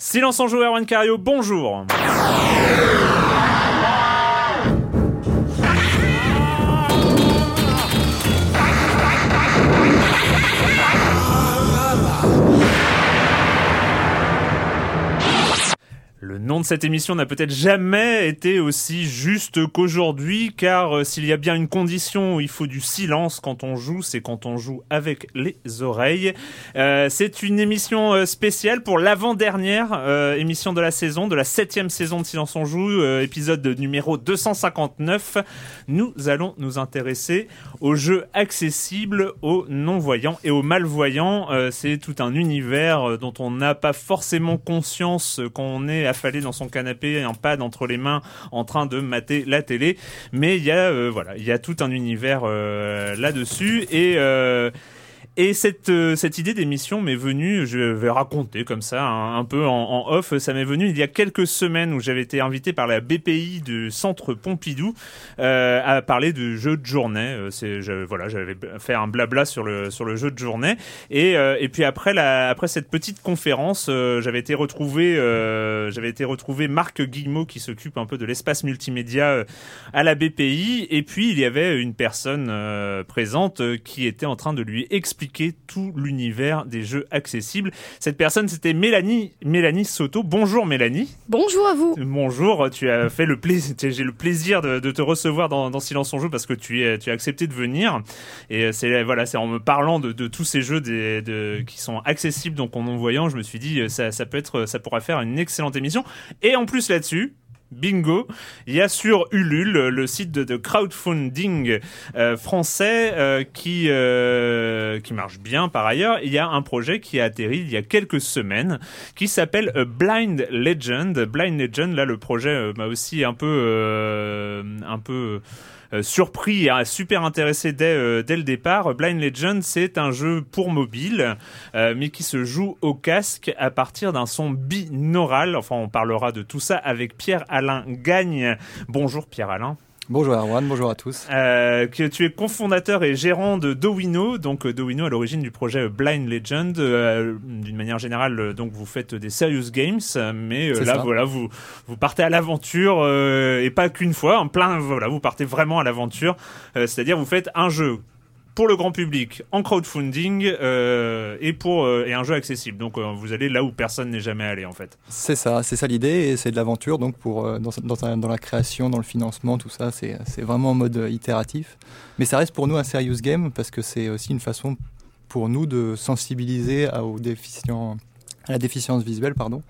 Silence en joueur, Juan Cario, bonjour. Le nom de cette émission n'a peut-être jamais été aussi juste qu'aujourd'hui, car euh, s'il y a bien une condition où il faut du silence quand on joue, c'est quand on joue avec les oreilles. Euh, c'est une émission euh, spéciale pour l'avant-dernière émission de la saison, de la septième saison de Silence on joue, épisode numéro 259. Nous allons nous intéresser aux jeux accessibles aux non-voyants et aux malvoyants. C'est tout un univers dont on n'a pas forcément conscience euh, quand on est affalé dans son canapé, un pad entre les mains, en train de mater la télé. Mais il y a, euh, voilà, il y a tout un univers euh, là-dessus et euh, et cette, euh, cette idée d'émission m'est venue, je vais raconter comme ça, un, un peu en, off, ça m'est venu il y a quelques semaines où j'avais été invité par la BPI du Centre Pompidou euh, à parler de jeux de journée. Euh, c'est, voilà, j'avais fait un blabla sur le, sur le jeu de journée. Et, euh, et puis après, la, après cette petite conférence, euh, j'avais été retrouvé, euh, j'avais été retrouvé Marc Guillemot qui s'occupe un peu de l'espace multimédia à la BPI. Et puis il y avait une personne présente qui était en train de lui expliquer tout l'univers des jeux accessibles. Cette personne, c'était Mélanie, Mélanie Soto. Bonjour Mélanie. Bonjour à vous. Bonjour, tu as fait le plaisir, j'ai le plaisir de, de te recevoir dans, dans Silence on joue parce que tu es, tu as accepté de venir. Et c'est voilà, c'est en me parlant de, de tous ces jeux des, de, qui sont accessibles donc en non voyant, je me suis dit ça, ça peut être, ça pourra faire une excellente émission. Et en plus là-dessus. Bingo, il y a sur Ulule le site de, crowdfunding euh, français euh, qui euh, qui marche bien par ailleurs. Il y a un projet qui a atterri il y a quelques semaines qui s'appelle Blind Legend. Blind Legend, là le projet m'a aussi un peu un peu surpris et euh, super intéressé dès, euh, dès le départ. Blind Legend, c'est un jeu pour mobile, euh, mais qui se joue au casque à partir d'un son binaural. Enfin, on parlera de tout ça avec Pierre-Alain Gagne. Bonjour Pierre-Alain. Bonjour Erwan, bonjour à tous. Euh, que tu es cofondateur et gérant de Dowino, donc euh, Dowino à l'origine du projet euh, Blind Legend. Euh, D'une manière générale, donc vous faites des serious games, mais euh, là ça. voilà, vous vous partez à l'aventure euh, et pas qu'une fois, en plein voilà, vous partez vraiment à l'aventure. C'est-à-dire vous faites un jeu pour le grand public en crowdfunding euh, et pour euh, et un jeu accessible. Donc euh, vous allez là où personne n'est jamais allé en fait. C'est ça, c'est ça l'idée et c'est de l'aventure donc pour dans, dans, la création, dans le financement, tout ça, c'est vraiment en mode itératif. Mais ça reste pour nous un serious game parce que c'est aussi une façon pour nous de sensibiliser à, aux à la déficience visuelle, pardon,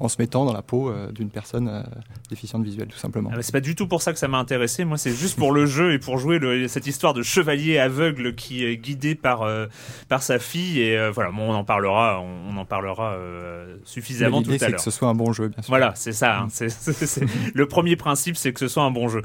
en se mettant dans la peau euh, d'une personne euh, déficiente visuelle, tout simplement. Ah bah, c'est pas du tout pour ça que ça m'a intéressé. Moi, c'est juste pour le jeu et pour jouer le, cette histoire de chevalier aveugle qui est guidé par euh, par sa fille. Et euh, voilà, bon, on en parlera, on, on en parlera euh, suffisamment tout à c'est l'heure. que ce soit un bon jeu, bien sûr. Voilà, c'est ça. hein. C'est- le premier principe, c'est que ce soit un bon jeu.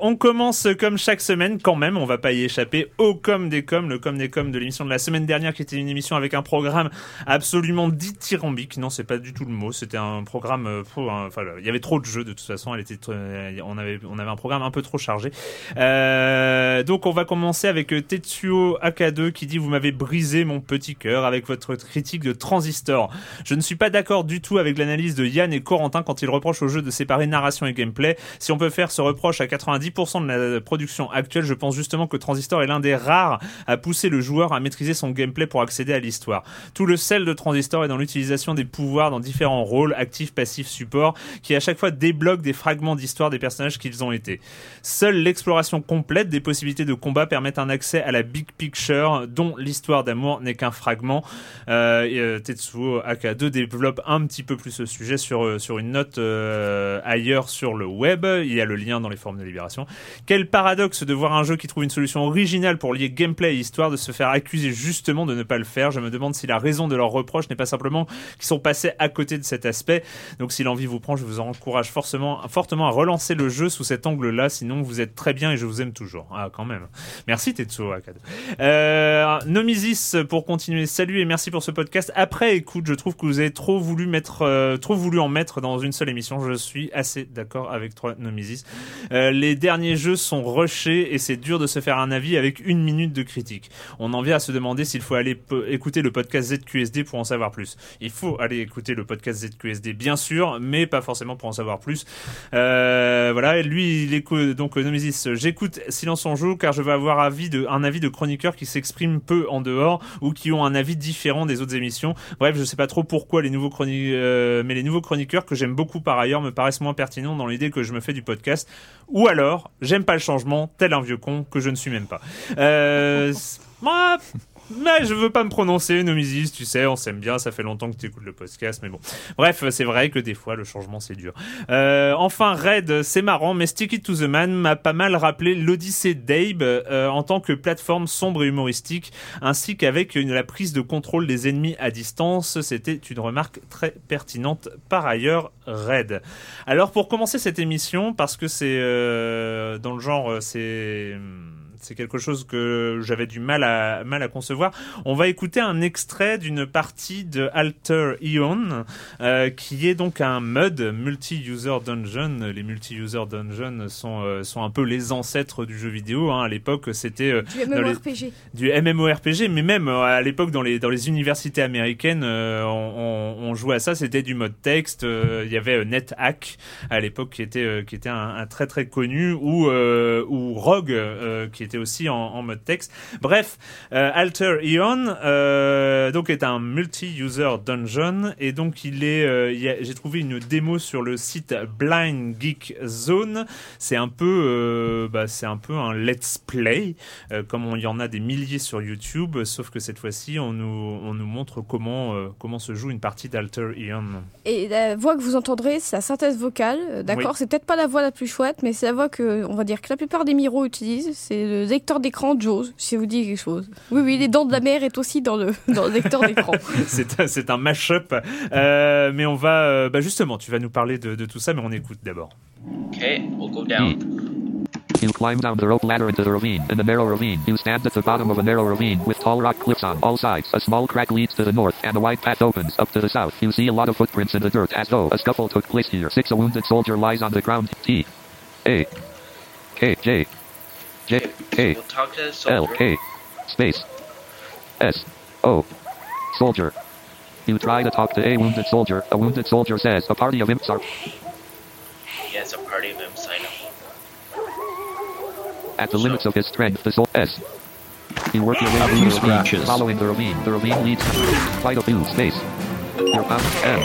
On commence comme chaque semaine, quand même. On va pas y échapper. Au com des com, le com des com de l'émission de la semaine dernière, qui était une émission avec un programme absolument dithyrambique. Non, c'est pas du tout le mot. C'était un programme. euh, hein. Enfin, il y avait trop de jeux de toute façon. Elle était, euh, on avait, on avait un programme un peu trop chargé. Euh, donc, on va commencer avec Tetsuo AK2 qui dit vous m'avez brisé mon petit cœur avec votre critique de Transistor. Je ne suis pas d'accord du tout avec l'analyse de Yann et Corentin quand ils reprochent au jeu de séparer narration et gameplay. Si on peut faire ce reproche à 90% de la production actuelle, je pense justement que Transistor est l'un des rares à pousser le joueur à maîtriser son gameplay pour accéder à l'histoire. Tout le sel de Transistor est dans l'utilisation des pouvoirs dans différents rôles, actifs, passifs, support, qui à chaque fois débloquent des fragments d'histoire des personnages qu'ils ont été. Seule l'exploration complète des possibilités de combat permettent un accès à la big picture dont l'histoire d'amour n'est qu'un fragment. Euh, euh, Tetsuo AK2 développe un petit peu plus ce sujet sur, euh, sur une note euh, ailleurs sur le web. Il y a le lien dans les formes de Libération. Quel paradoxe de voir un jeu qui trouve une solution originale pour lier gameplay et histoire de se faire accuser justement de ne pas le faire. Je me demande si la raison de leur reproche n'est pas simplement qu'ils sont passés à côté de cet aspect. Donc si l'envie vous prend, je vous encourage forcément, fortement à relancer le jeu sous cet angle-là. Sinon, vous êtes très bien et je vous aime toujours. Ah, quand même. Merci Tetsuo Akado. Euh, Nomisis pour continuer. Salut et merci pour ce podcast. Après, écoute, je trouve que vous avez trop voulu mettre, euh, trop voulu en mettre dans une seule émission. Je suis assez d'accord avec toi, Nomisis. Euh, les derniers jeux sont rushés et c'est dur de se faire un avis avec une minute de critique. On en vient à se demander s'il faut aller écouter le podcast ZQSD pour en savoir plus. Il faut aller écouter le podcast ZQSD, bien sûr, mais pas forcément pour en savoir plus. Euh, voilà, lui, il écoute donc euh, Nomesis. J'écoute Silence on joue car je veux avoir avis un avis de chroniqueurs qui s'expriment peu en dehors ou qui ont un avis différent des autres émissions. Bref, je sais pas trop pourquoi les nouveaux chroniqueurs, mais les nouveaux chroniqueurs que j'aime beaucoup par ailleurs me paraissent moins pertinents dans l'idée que je me fais du podcast. Ou alors, j'aime pas le changement, tel un vieux con que je ne suis même pas. Euh, mais je veux pas me prononcer, Nomisis, tu sais, on s'aime bien, ça fait longtemps que tu écoutes le podcast, mais bon. Bref, c'est vrai que des fois, le changement, c'est dur. Euh, enfin, Red, c'est marrant, mais Stick It to the Man m'a pas mal rappelé l'Odyssée d'Abe euh, en tant que plateforme sombre et humoristique, ainsi qu'avec la prise de contrôle des ennemis à distance. C'était une remarque très pertinente par ailleurs, Red. Alors, pour commencer cette émission, parce que c'est euh, dans le genre, euh, c'est c'est quelque chose que j'avais du mal à mal à concevoir. On va écouter un extrait d'une partie de Alter Ion, euh, qui est donc un MUD, multi-user dungeon. Les multi-user dungeons sont euh, sont un peu les ancêtres du jeu vidéo. Hein. À l'époque, c'était euh, Du les- MMORPG. du MMORPG, mais même à l'époque dans les dans les universités américaines, on, on, on jouait à ça. C'était du mode texte. Il y avait NetHack à l'époque qui était qui était un, un très très connu ou ou Rogue qui était aussi en, en mode texte. Bref, euh, Alter Ion euh, donc est un multi-user dungeon et donc il est euh, j'ai trouvé une démo sur le site Blind Geek Zone. C'est un peu bah, c'est un peu un let's play comme on- il y en a des milliers sur YouTube, sauf que cette fois-ci, on nous, on nous montre comment, comment se joue une partie d'Alter Ion. Et la voix que vous entendrez, c'est la synthèse vocale. D'accord, Oui. c'est peut-être pas la voix la plus chouette, mais c'est la voix que, on va dire, que la plupart des Miro utilisent. C'est le lecteur d'écran Jaws, si vous dit quelque chose. Oui, oui, les dents de la mer est aussi dans le, dans le lecteur d'écran. c'est un- c'est un mash-up. Euh, mais on va, euh, bah justement, tu vas nous parler de, de tout ça, mais on écoute d'abord. Okay, we'll go down. You climb down the rope ladder into the ravine. In the narrow ravine, you stand at the bottom of a narrow ravine with tall rock cliffs on all sides. A small crack leads to the north, and a wide path opens up to the south. You see a lot of footprints in the dirt, as though a scuffle took place here. Six, a wounded soldier lies on the ground. T, A, K, J, J, K, We'll talk to the L, soldier. K, space, S, O, soldier. You try to talk to a wounded soldier. A wounded soldier says, a party of imps are Yes, a party of them sign up. At the limits of his strength, the soul S. You work your way through the ravine, following the ravine. The ravine leads to quite a few space. You're bound M.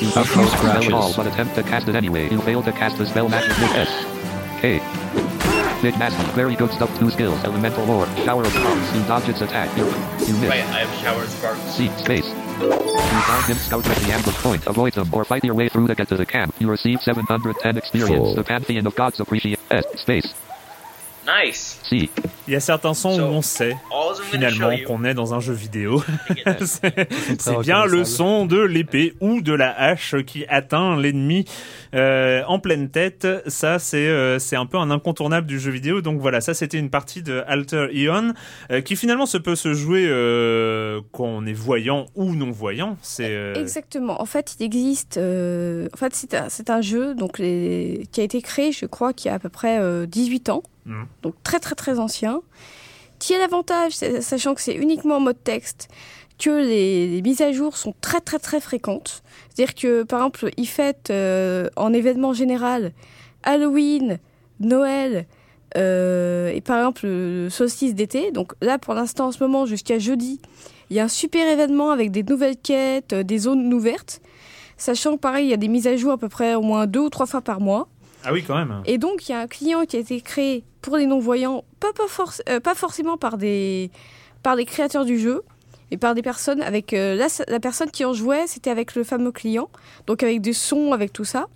You don't know the spell at all, but attempt to cast it anyway. You fail to cast the spell magic with S. K. Big nasty, very good stuff. Two skills, elemental lore, shower of sparks. You dodge its attack. You, you miss. Right, I have shower of sparks. C space. You found him scout at the ambush point. Avoid them or fight your way through to get to the camp. You receive 710 experience. The Pantheon of Gods appreciate S space Nice. C. Il y a certains sons So, où on sait finalement qu'on est dans un jeu vidéo. C'est bien le son de l'épée ou de la hache qui atteint l'ennemi euh, en pleine tête. Ça, c'est euh, c'est un peu un incontournable du jeu vidéo. Donc voilà, ça c'était une partie de Alter Ion euh, qui finalement se peut se jouer euh, quand on est voyant ou non voyant. C'est euh, Exactement. En fait, il existe. euh, en fait, c'est un, c'est un jeu donc les, qui a été créé, je crois, qui a à peu près euh, 18 ans. Mhm. Donc très très très ancien. Qui a l'avantage, sachant que c'est uniquement en mode texte, que les, les mises à jour sont très très très fréquentes. C'est-à-dire que par exemple, ils fêtent euh, en événement général Halloween, Noël. euh, et par exemple le solstice d'été. Donc là, pour l'instant, en ce moment, jusqu'à jeudi, il y a un super événement avec des nouvelles quêtes, euh, des zones ouvertes. Sachant que pareil, il y a des mises à jour à peu près au moins deux ou trois fois par mois. Ah oui quand même. Et donc, il y a un client qui a été créé pour les non-voyants, euh, pas forcément par des, par des créateurs du jeu, mais par des personnes avec... euh, la personne qui en jouait, c'était avec le fameux client, donc avec des sons, avec tout ça.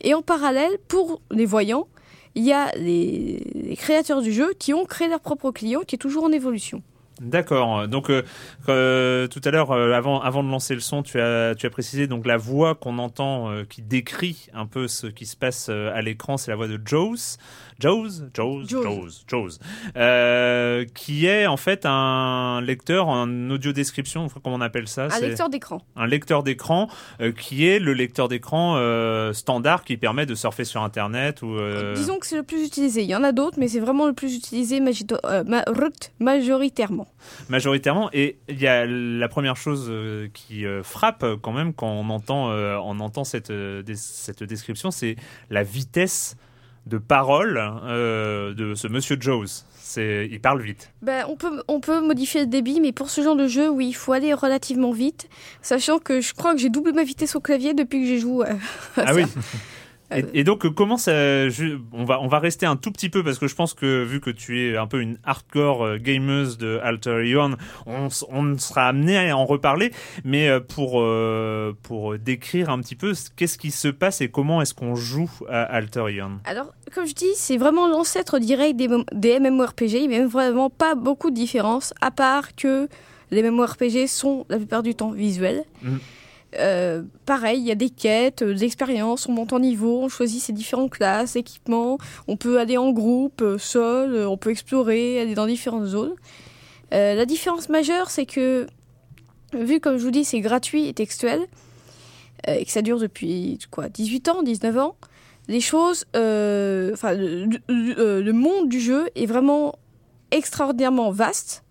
Et en parallèle, pour les voyants, il y a les créateurs du jeu qui ont créé leur propre client, qui est toujours en évolution. D'accord. Donc euh, euh, tout à l'heure, euh, avant, avant de lancer le son, tu as, tu as précisé donc la voix qu'on entend qui décrit un peu ce qui se passe à l'écran, c'est la voix de Jaws, Jaws, Jaws, Jaws. Jaws, euh, qui est en fait un lecteur en audio description, comment on appelle ça Un lecteur d'écran. un lecteur d'écran euh, qui est le lecteur d'écran euh, standard qui permet de surfer sur Internet ou. euh, Disons que c'est le plus utilisé. Il y en a d'autres, mais c'est vraiment le plus utilisé ma- majoritairement. majoritairement. Et il y a la première chose qui frappe quand même quand on entend, on entend cette, des- cette description, c'est la vitesse de parole euh, de ce monsieur. C'est, il parle vite. Ben, on, peut, on peut modifier le débit, mais pour ce genre de jeu, oui, il faut aller relativement vite. Sachant que je crois que j'ai doublé ma vitesse au clavier depuis que j'ai joué. Ah ça. oui. Et, et donc euh, comment ça je- on va on va rester un tout petit peu parce que je pense que vu que tu es un peu une hardcore euh, gameuse de Alter Ion, on, on sera amené à en reparler mais euh, pour euh, pour décrire un petit peu ce- qu'est-ce qui se passe et comment est-ce qu'on joue à Alter Ion. Alors, comme je dis, c'est vraiment l'ancêtre direct des, des MMORPG. Il n'y a vraiment pas beaucoup de différence, à part que les MMORPG sont la plupart du temps visuels. Mhm. Euh, pareil, il y a des quêtes, euh, des expériences, on monte en niveau, on choisit ses différentes classes, équipements, on peut aller en groupe, euh, seul, on peut explorer, aller dans différentes zones. La différence majeure, c'est que, vu comme je vous dis, c'est gratuit et textuel, et que ça dure depuis quoi, 18 ans, 19 ans, les choses, enfin, le, monde du jeu est vraiment extraordinairement vaste.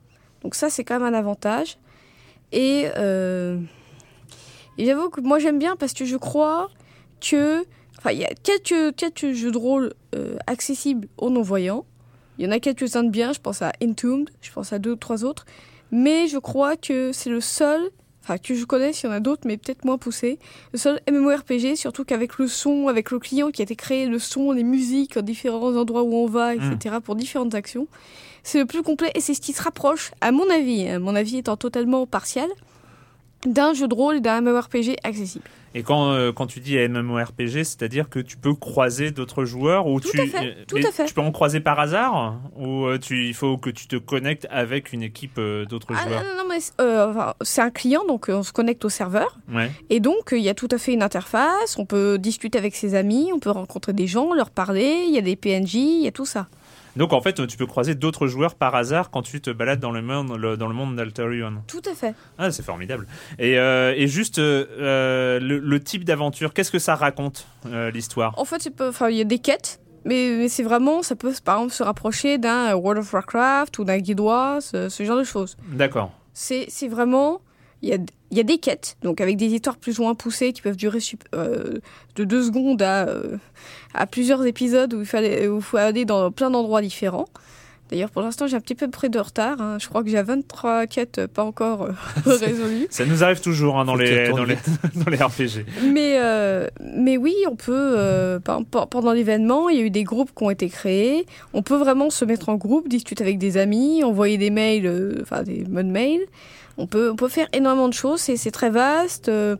Donc ça, c'est quand même un avantage. Et, et j'avoue que moi, j'aime bien parce que je crois que, enfin, il y a quelques, quelques jeux de rôle euh, accessibles aux non-voyants. Il y en a quelques-uns de bien. Je pense à Entombed, je pense à deux ou trois autres. Mais je crois que c'est le seul, enfin que je connais, il y en a d'autres, mais peut-être moins poussés, le seul MMORPG, surtout qu'avec le son, avec le client qui a été créé, le son, les musiques, en différents endroits où on va, etc., pour différentes actions, c'est le plus complet et c'est ce qui se rapproche, à mon avis, hein, mon avis étant totalement partial, d'un jeu de rôle d'un MMORPG accessible. Et quand euh, quand tu dis MMORPG, c'est-à-dire que tu peux croiser d'autres joueurs ou Tout tu à fait, euh, tout mais à fait. tu peux en croiser par hasard ou euh, tu il faut que tu te connectes avec une équipe d'autres Ah, joueurs? non, non, mais c'est- euh, un client, donc on se connecte au serveur. Ouais. Et donc, il y a tout à fait une interface, on peut discuter avec ses amis, on peut rencontrer des gens, leur parler, il y a des PNJ, il y a tout ça. Donc en fait, tu peux croiser d'autres joueurs par hasard quand tu te balades dans le monde, le- dans le monde d'Alterion. Tout à fait. Ah, c'est formidable. Et, euh, et juste euh, le, le type d'aventure, qu'est-ce que ça raconte euh, l'histoire? En fait, il y a des quêtes, mais, mais c'est vraiment, ça peut par exemple se rapprocher d'un World of Warcraft ou d'un Guidois, ce, ce genre de choses. D'accord. C'est vraiment, il y a, il y a des quêtes, donc avec des histoires plus ou moins poussées qui peuvent durer euh, de deux secondes à, euh, à plusieurs épisodes où il, fallait, où il faut aller dans plein d'endroits différents. D'ailleurs, pour l'instant, j'ai un petit peu près de retard. hein. Je crois que j'ai 23 quêtes pas encore euh, résolues. Ça nous arrive toujours hein, dans, les, retournes dans, les, vite. dans les RPG. Mais, euh, mais oui, on peut, euh, pendant l'événement, il y a eu des groupes qui ont été créés. On peut vraiment se mettre en groupe, discuter avec des amis, envoyer des mails, euh, enfin des modes mails. On peut, on peut faire énormément de choses, c'est c'est très vaste. Euh,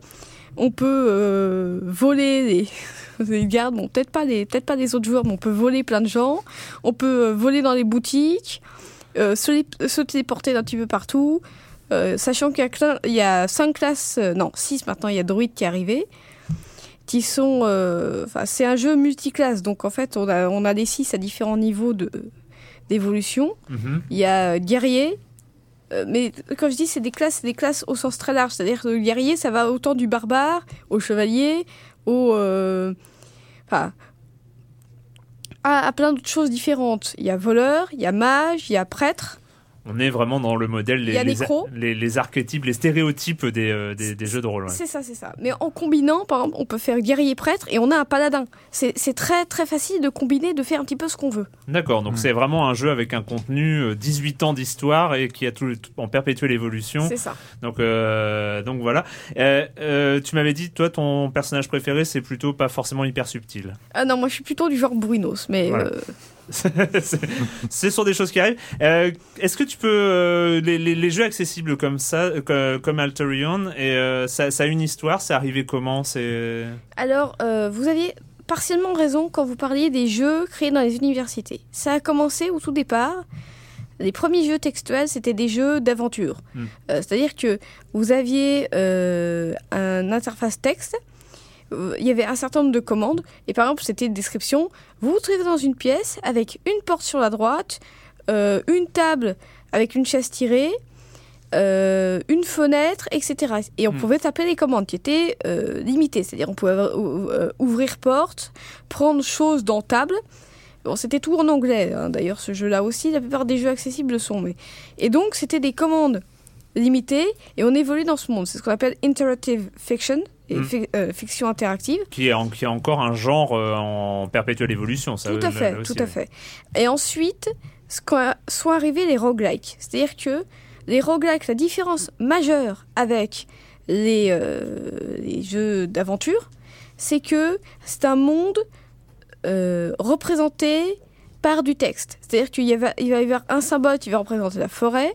on peut euh, voler les, les gardes, bon, peut-être pas, les, peut pas les autres joueurs, mais on peut voler plein de gens. On peut euh, voler dans les boutiques, se, se téléporter d'un petit peu partout. Euh, sachant qu'il y y a cinq classes, euh, non, six maintenant, il y a Druid qui est arrivé, qui sont... euh, c'est un jeu multiclasse, donc en fait, on a, on a des six à différents niveaux de d'évolution. Mhm. Il y a guerrier, euh, mais quand je dis c'est des classes, c'est des classes au sens très large, c'est-à-dire que le guerrier, ça va autant du barbare au chevalier, au... euh, Enfin... À, à plein d'autres choses différentes. Il y a voleur, il y a mage, il y a prêtre. On est vraiment dans le modèle, les, a les, nécro. les- les archétypes, les stéréotypes des, euh, des, des jeux de rôle. ouais. C'est ça, c'est ça. Mais en combinant, par exemple, on peut faire guerrier prêtre et on a un paladin. C'est très très facile de combiner, de faire un petit peu ce qu'on veut. D'accord, donc c'est vraiment un jeu avec un contenu, euh, 18 ans d'histoire et qui a tout, tout- en perpétuelle évolution. C'est ça. Donc, euh, donc voilà. Euh, euh, tu m'avais dit, toi, ton personnage préféré, c'est plutôt pas forcément hyper subtil. Ah non, moi je suis plutôt du genre Bruinos, mais Voilà. C'est- Ce sont des choses qui arrivent. Euh, Est-ce que tu peux euh, les, les- les jeux accessibles comme ça, euh, co- comme Alterion, et euh, ça, ça a une histoire. C'est arrivé comment C'est Alors, vous aviez partiellement raison quand vous parliez des jeux créés dans les universités. Ça a commencé au tout départ. Les premiers jeux textuels, c'était des jeux d'aventure. Hmm. C'est-à-dire que vous aviez un interface texte, euh, il y avait un certain nombre de commandes, et par exemple, c'était une description. Vous vous trouvez dans une pièce avec une porte sur la droite, euh, une table avec une chaise tirée, euh, une fenêtre, etc. Et on Hmm. pouvait taper les commandes qui étaient euh, limitées, c'est-à-dire on pouvait euh, ouvrir porte, prendre choses dans table. Bon, c'était tout en anglais, hein, d'ailleurs, ce jeu-là aussi. La plupart des jeux accessibles le sont. Mais... Et donc, c'était des commandes limitées et on évolue dans ce monde. C'est ce qu'on appelle interactive fiction, et Hmm. fi- euh, fiction interactive. qui est, en- qui est encore un genre euh, en perpétuelle évolution. Ça, Tout à fait, aussi, tout à oui. fait. Et ensuite, sont arrivés les roguelikes. C'est-à-dire que les roguelikes, la différence majeure avec les, euh, les jeux d'aventure, c'est que c'est un monde représenté par du texte. C'est-à-dire qu'il y va, il va y avoir un symbole qui va représenter la forêt.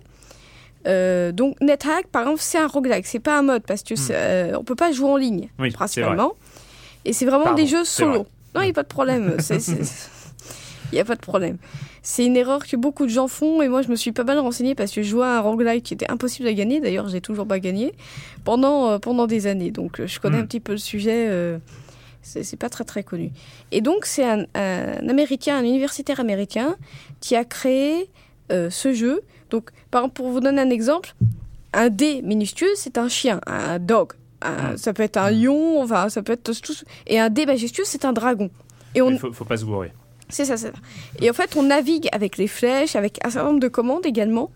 Euh, donc NetHack, par exemple, c'est un roguelike, c'est pas un mode parce que c'est, euh, on peut pas jouer en ligne Hmm. Oui, principalement. Et c'est vraiment Pardon, des jeux solo. Non, il n'y a pas de problème. Il n'y a pas de problème. C'est une erreur que beaucoup de gens font et moi je me suis pas mal renseignée parce que je jouais à un roguelike qui était impossible à gagner. D'ailleurs, j'ai toujours pas gagné pendant, euh, pendant des années. Donc je connais Hmm. un petit peu le sujet. c'est pas très très connu. Et donc c'est un, un américain, un universitaire américain qui a créé ce jeu. Donc par exemple, pour vous donner un exemple, un dé minuscule c'est un chien, un dog. Un- Hmm. Ça peut être un lion, enfin ça peut être tout. Et un dé majestueux c'est un dragon. Et on, Il faut, faut pas se gourer. c'est ça, c'est ça. Et en fait, on navigue avec les flèches, avec un certain nombre de commandes également,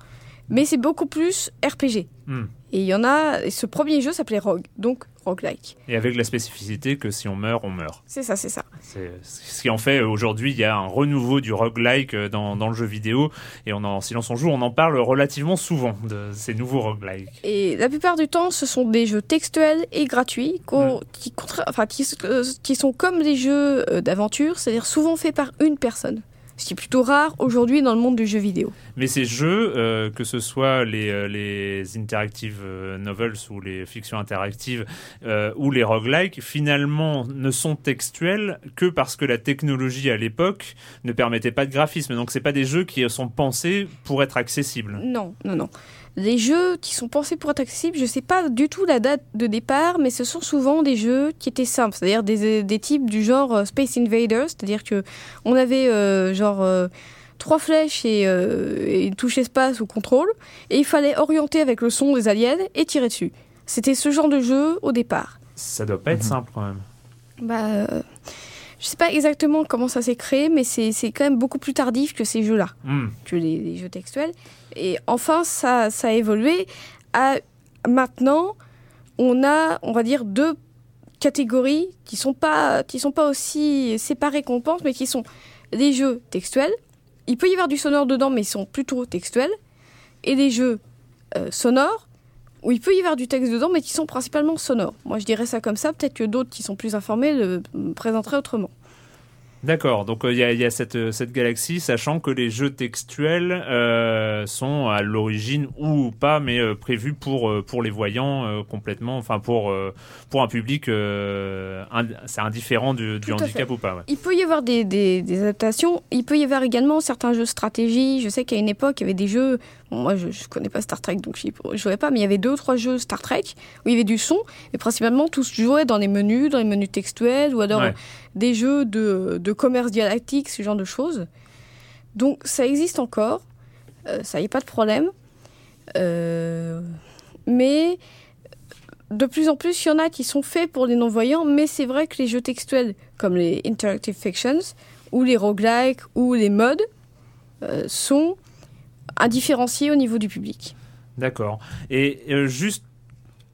mais c'est beaucoup plus RPG. Hmm. Et il y en a. et ce premier jeu s'appelait Rogue, donc roguelike. Et avec la spécificité que si on meurt, on meurt. C'est ça, c'est ça. C'est ce qui en fait euh, aujourd'hui, il y a un renouveau du roguelike euh, dans, dans le jeu vidéo. Et on en Silence on joue, on en parle relativement souvent de ces nouveaux roguelikes. Et la plupart du temps, ce sont des jeux textuels et gratuits qu'au- qui, contra- enfin, qui, euh, qui sont comme des jeux d'aventure, c'est-à-dire souvent faits par une personne. Ce qui est plutôt rare aujourd'hui dans le monde du jeu vidéo. Mais ces jeux, euh, que ce soit les, euh, les interactive euh, novels ou les fictions interactives euh, ou les roguelikes, finalement ne sont textuels que parce que la technologie à l'époque ne permettait pas de graphisme. Donc c'est pas des jeux qui sont pensés pour être accessibles. Non, non, non. Les jeux qui sont pensés pour être accessibles, je sais pas du tout la date de départ, mais ce sont souvent des jeux qui étaient simples, c'est-à-dire des, des types du genre euh, Space Invaders, c'est-à-dire que on avait euh, genre euh, trois flèches et, euh, et une touche espace ou contrôle, et il fallait orienter avec le son des aliens et tirer dessus. C'était ce genre de jeu au départ. Ça doit pas être Mhm. simple quand même. Bah, euh, je sais pas exactement comment ça s'est créé, mais c'est c'est quand même beaucoup plus tardif que ces jeux-là. Hmm. que les, les jeux textuels. Et enfin, ça, ça a évolué. À, maintenant, on a, on va dire, deux catégories qui sont pas, sont pas aussi séparées qu'on pense, mais qui sont les jeux textuels il peut y avoir du sonore dedans, mais ils sont plutôt textuels, et des jeux euh, sonores où il peut y avoir du texte dedans, mais qui sont principalement sonores. Moi, je dirais ça comme ça. Peut-être que d'autres qui sont plus informés le présenteraient autrement. D'accord, donc euh, il y a, y a cette, euh, cette galaxie, sachant que les jeux textuels euh, sont à l'origine ou pas, mais euh, prévus pour, pour les voyants complètement, enfin pour, pour un public, ind- c'est indifférent du, handicap fait. ou pas. ouais. Il peut y avoir des, des- des adaptations. Il peut y avoir également certains jeux de stratégie. Je sais qu'à une époque, il y avait des jeux. Bon, moi, je, je connais pas Star Trek, donc je ne jouais pas, mais il y avait deux ou trois jeux Star Trek où il y avait du son, et principalement tous jouaient dans les menus, dans les menus textuels, ou alors Ouais. des jeux de, de commerce galactique, ce genre de choses. Donc ça existe encore. Euh, ça y a pas de problème. Euh, mais de plus en plus, il y en a qui sont faits pour les non-voyants, mais c'est vrai que les jeux textuels, comme les Interactive Fictions, ou les roguelikes, ou les mods, euh, sont indifférenciés au niveau du public. D'accord. Et euh, juste,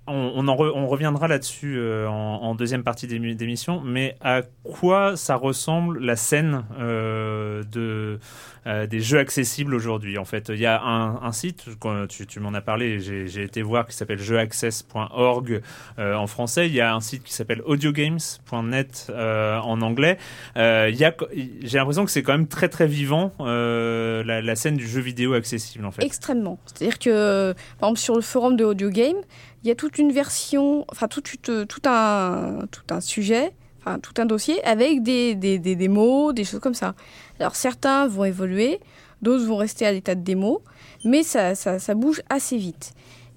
on, en reviendra là-dessus euh, en, deuxième partie d'émi- d'émission, mais à quoi ça ressemble la scène euh, de, euh, des jeux accessibles aujourd'hui En fait, il y a un, site, tu, tu m'en as parlé, j'ai été voir, qui s'appelle jeuaccess.org en français. Il y a un site qui s'appelle audiogames.net en anglais. J'ai l'impression que c'est quand même très très vivant la, scène du jeu vidéo accessible en fait. Extrêmement. C'est-à-dire que, par exemple, sur le forum de Audio Game, il y a toute une version, enfin, tout, tout, tout un, tout un sujet, enfin, tout un dossier avec des, des, des démos, des choses comme ça. Alors, certains vont évoluer, d'autres vont rester à l'état de démo, mais ça, ça, ça bouge assez vite.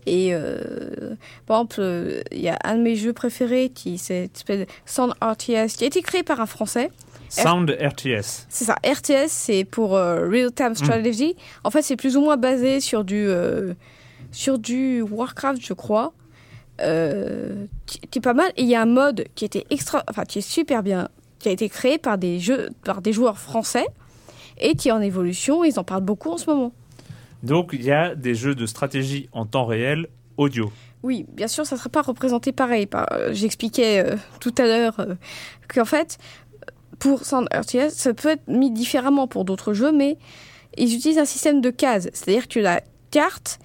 Et euh, par exemple, euh, il y a un de mes jeux préférés qui s'appelle Sound RTS, qui a été créé par un Français. Sound RTS. C'est ça, RTS, c'est pour euh, Real Time Strategy. En fait, c'est plus ou moins basé sur du, euh, sur du Warcraft, je crois. Euh, est pas mal. Et il y a un mode qui était extra, enfin, qui est super bien, qui a été créé par des jeux, par des joueurs français et qui est en évolution. Ils en parlent beaucoup en ce moment. Donc il y a des jeux de stratégie en temps réel audio. Oui, bien sûr, ça ne sera pas représenté pareil. Par- euh, J'expliquais euh, tout à l'heure euh, qu'en fait, pour Sound RTS, ça peut être mis différemment pour d'autres jeux, mais ils utilisent un système de cases. C'est-à-dire que la carte,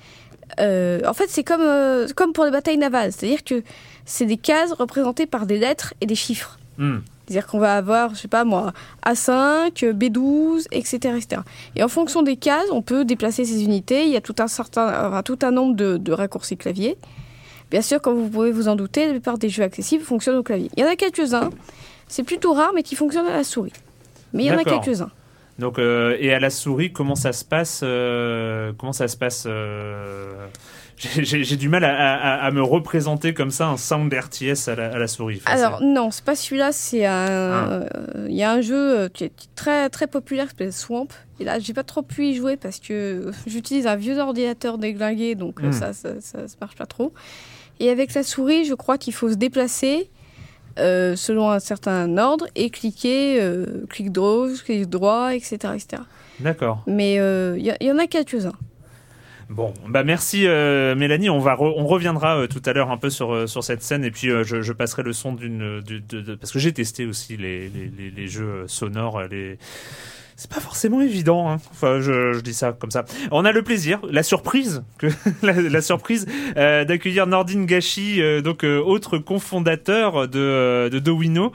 euh, en fait, c'est comme, euh, comme pour les batailles navales. C'est-à-dire que c'est des cases représentées par des lettres et des chiffres. Hmm. C'est-à-dire qu'on va avoir, je sais pas moi, A5, B12, etc., etc. Et en fonction des cases, on peut déplacer ces unités. Il y a tout un certain, enfin, tout un nombre de, de raccourcis clavier. Bien sûr, comme vous pouvez vous en douter, la plupart des jeux accessibles fonctionnent au clavier. Il y en a quelques-uns, c'est plutôt rare, mais qui fonctionnent à la souris. Mais il y en a quelques-uns. Donc euh, et à la souris, comment ça se passe euh, Comment ça se passe euh, j'ai- du mal à, à- à me représenter comme ça un sound RTS à la, à la souris. Enfin, Alors non, c'est pas celui-là, c'est un. euh, Il y a un jeu qui est très très populaire qui s'appelle Swamp. Et là, j'ai pas trop pu y jouer parce que j'utilise un vieux ordinateur déglingué, donc euh, Mm. ça, ça, ça, ça marche pas trop. Et avec la souris, je crois qu'il faut se déplacer euh, selon un certain ordre et cliquer, euh, clic droit, clic droit, etc., etc. D'accord. Mais euh, il y, il y en a quelques-uns. Bon, bah merci euh, Mélanie. On va re- on reviendra euh, tout à l'heure un peu sur euh, sur cette scène et puis euh, je, je passerai le son d'une du- de, de- parce que j'ai testé aussi les les, les, les jeux euh, sonores euh, les c'est pas forcément évident. Hein. Enfin, je, je dis ça comme ça. On a le plaisir, la surprise, que la, la surprise euh, d'accueillir Nordine Gachi, euh, donc euh, autre cofondateur de de Dowino.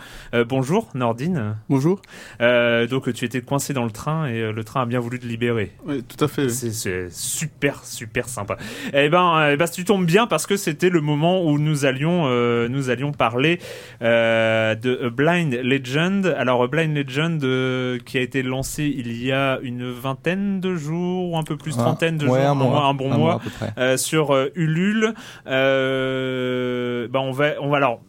Bonjour Nordine. Bonjour. Donc tu étais coincé dans le train et le train a bien voulu te libérer. Oui, tout à fait. C'est- C'est super, super sympa. Eh ben, eh ben, tu tombes bien parce que c'était le moment où nous allions, nous allions parler de A Blind Legend. Alors, A Blind Legend qui a été lancé il y a une vingtaine de jours ou un peu plus, Un- trentaine de ouais, jours, un mois, un bon un mois, à peu près. euh, sur euh, Ulule. Euh, ben, on va, on va alors.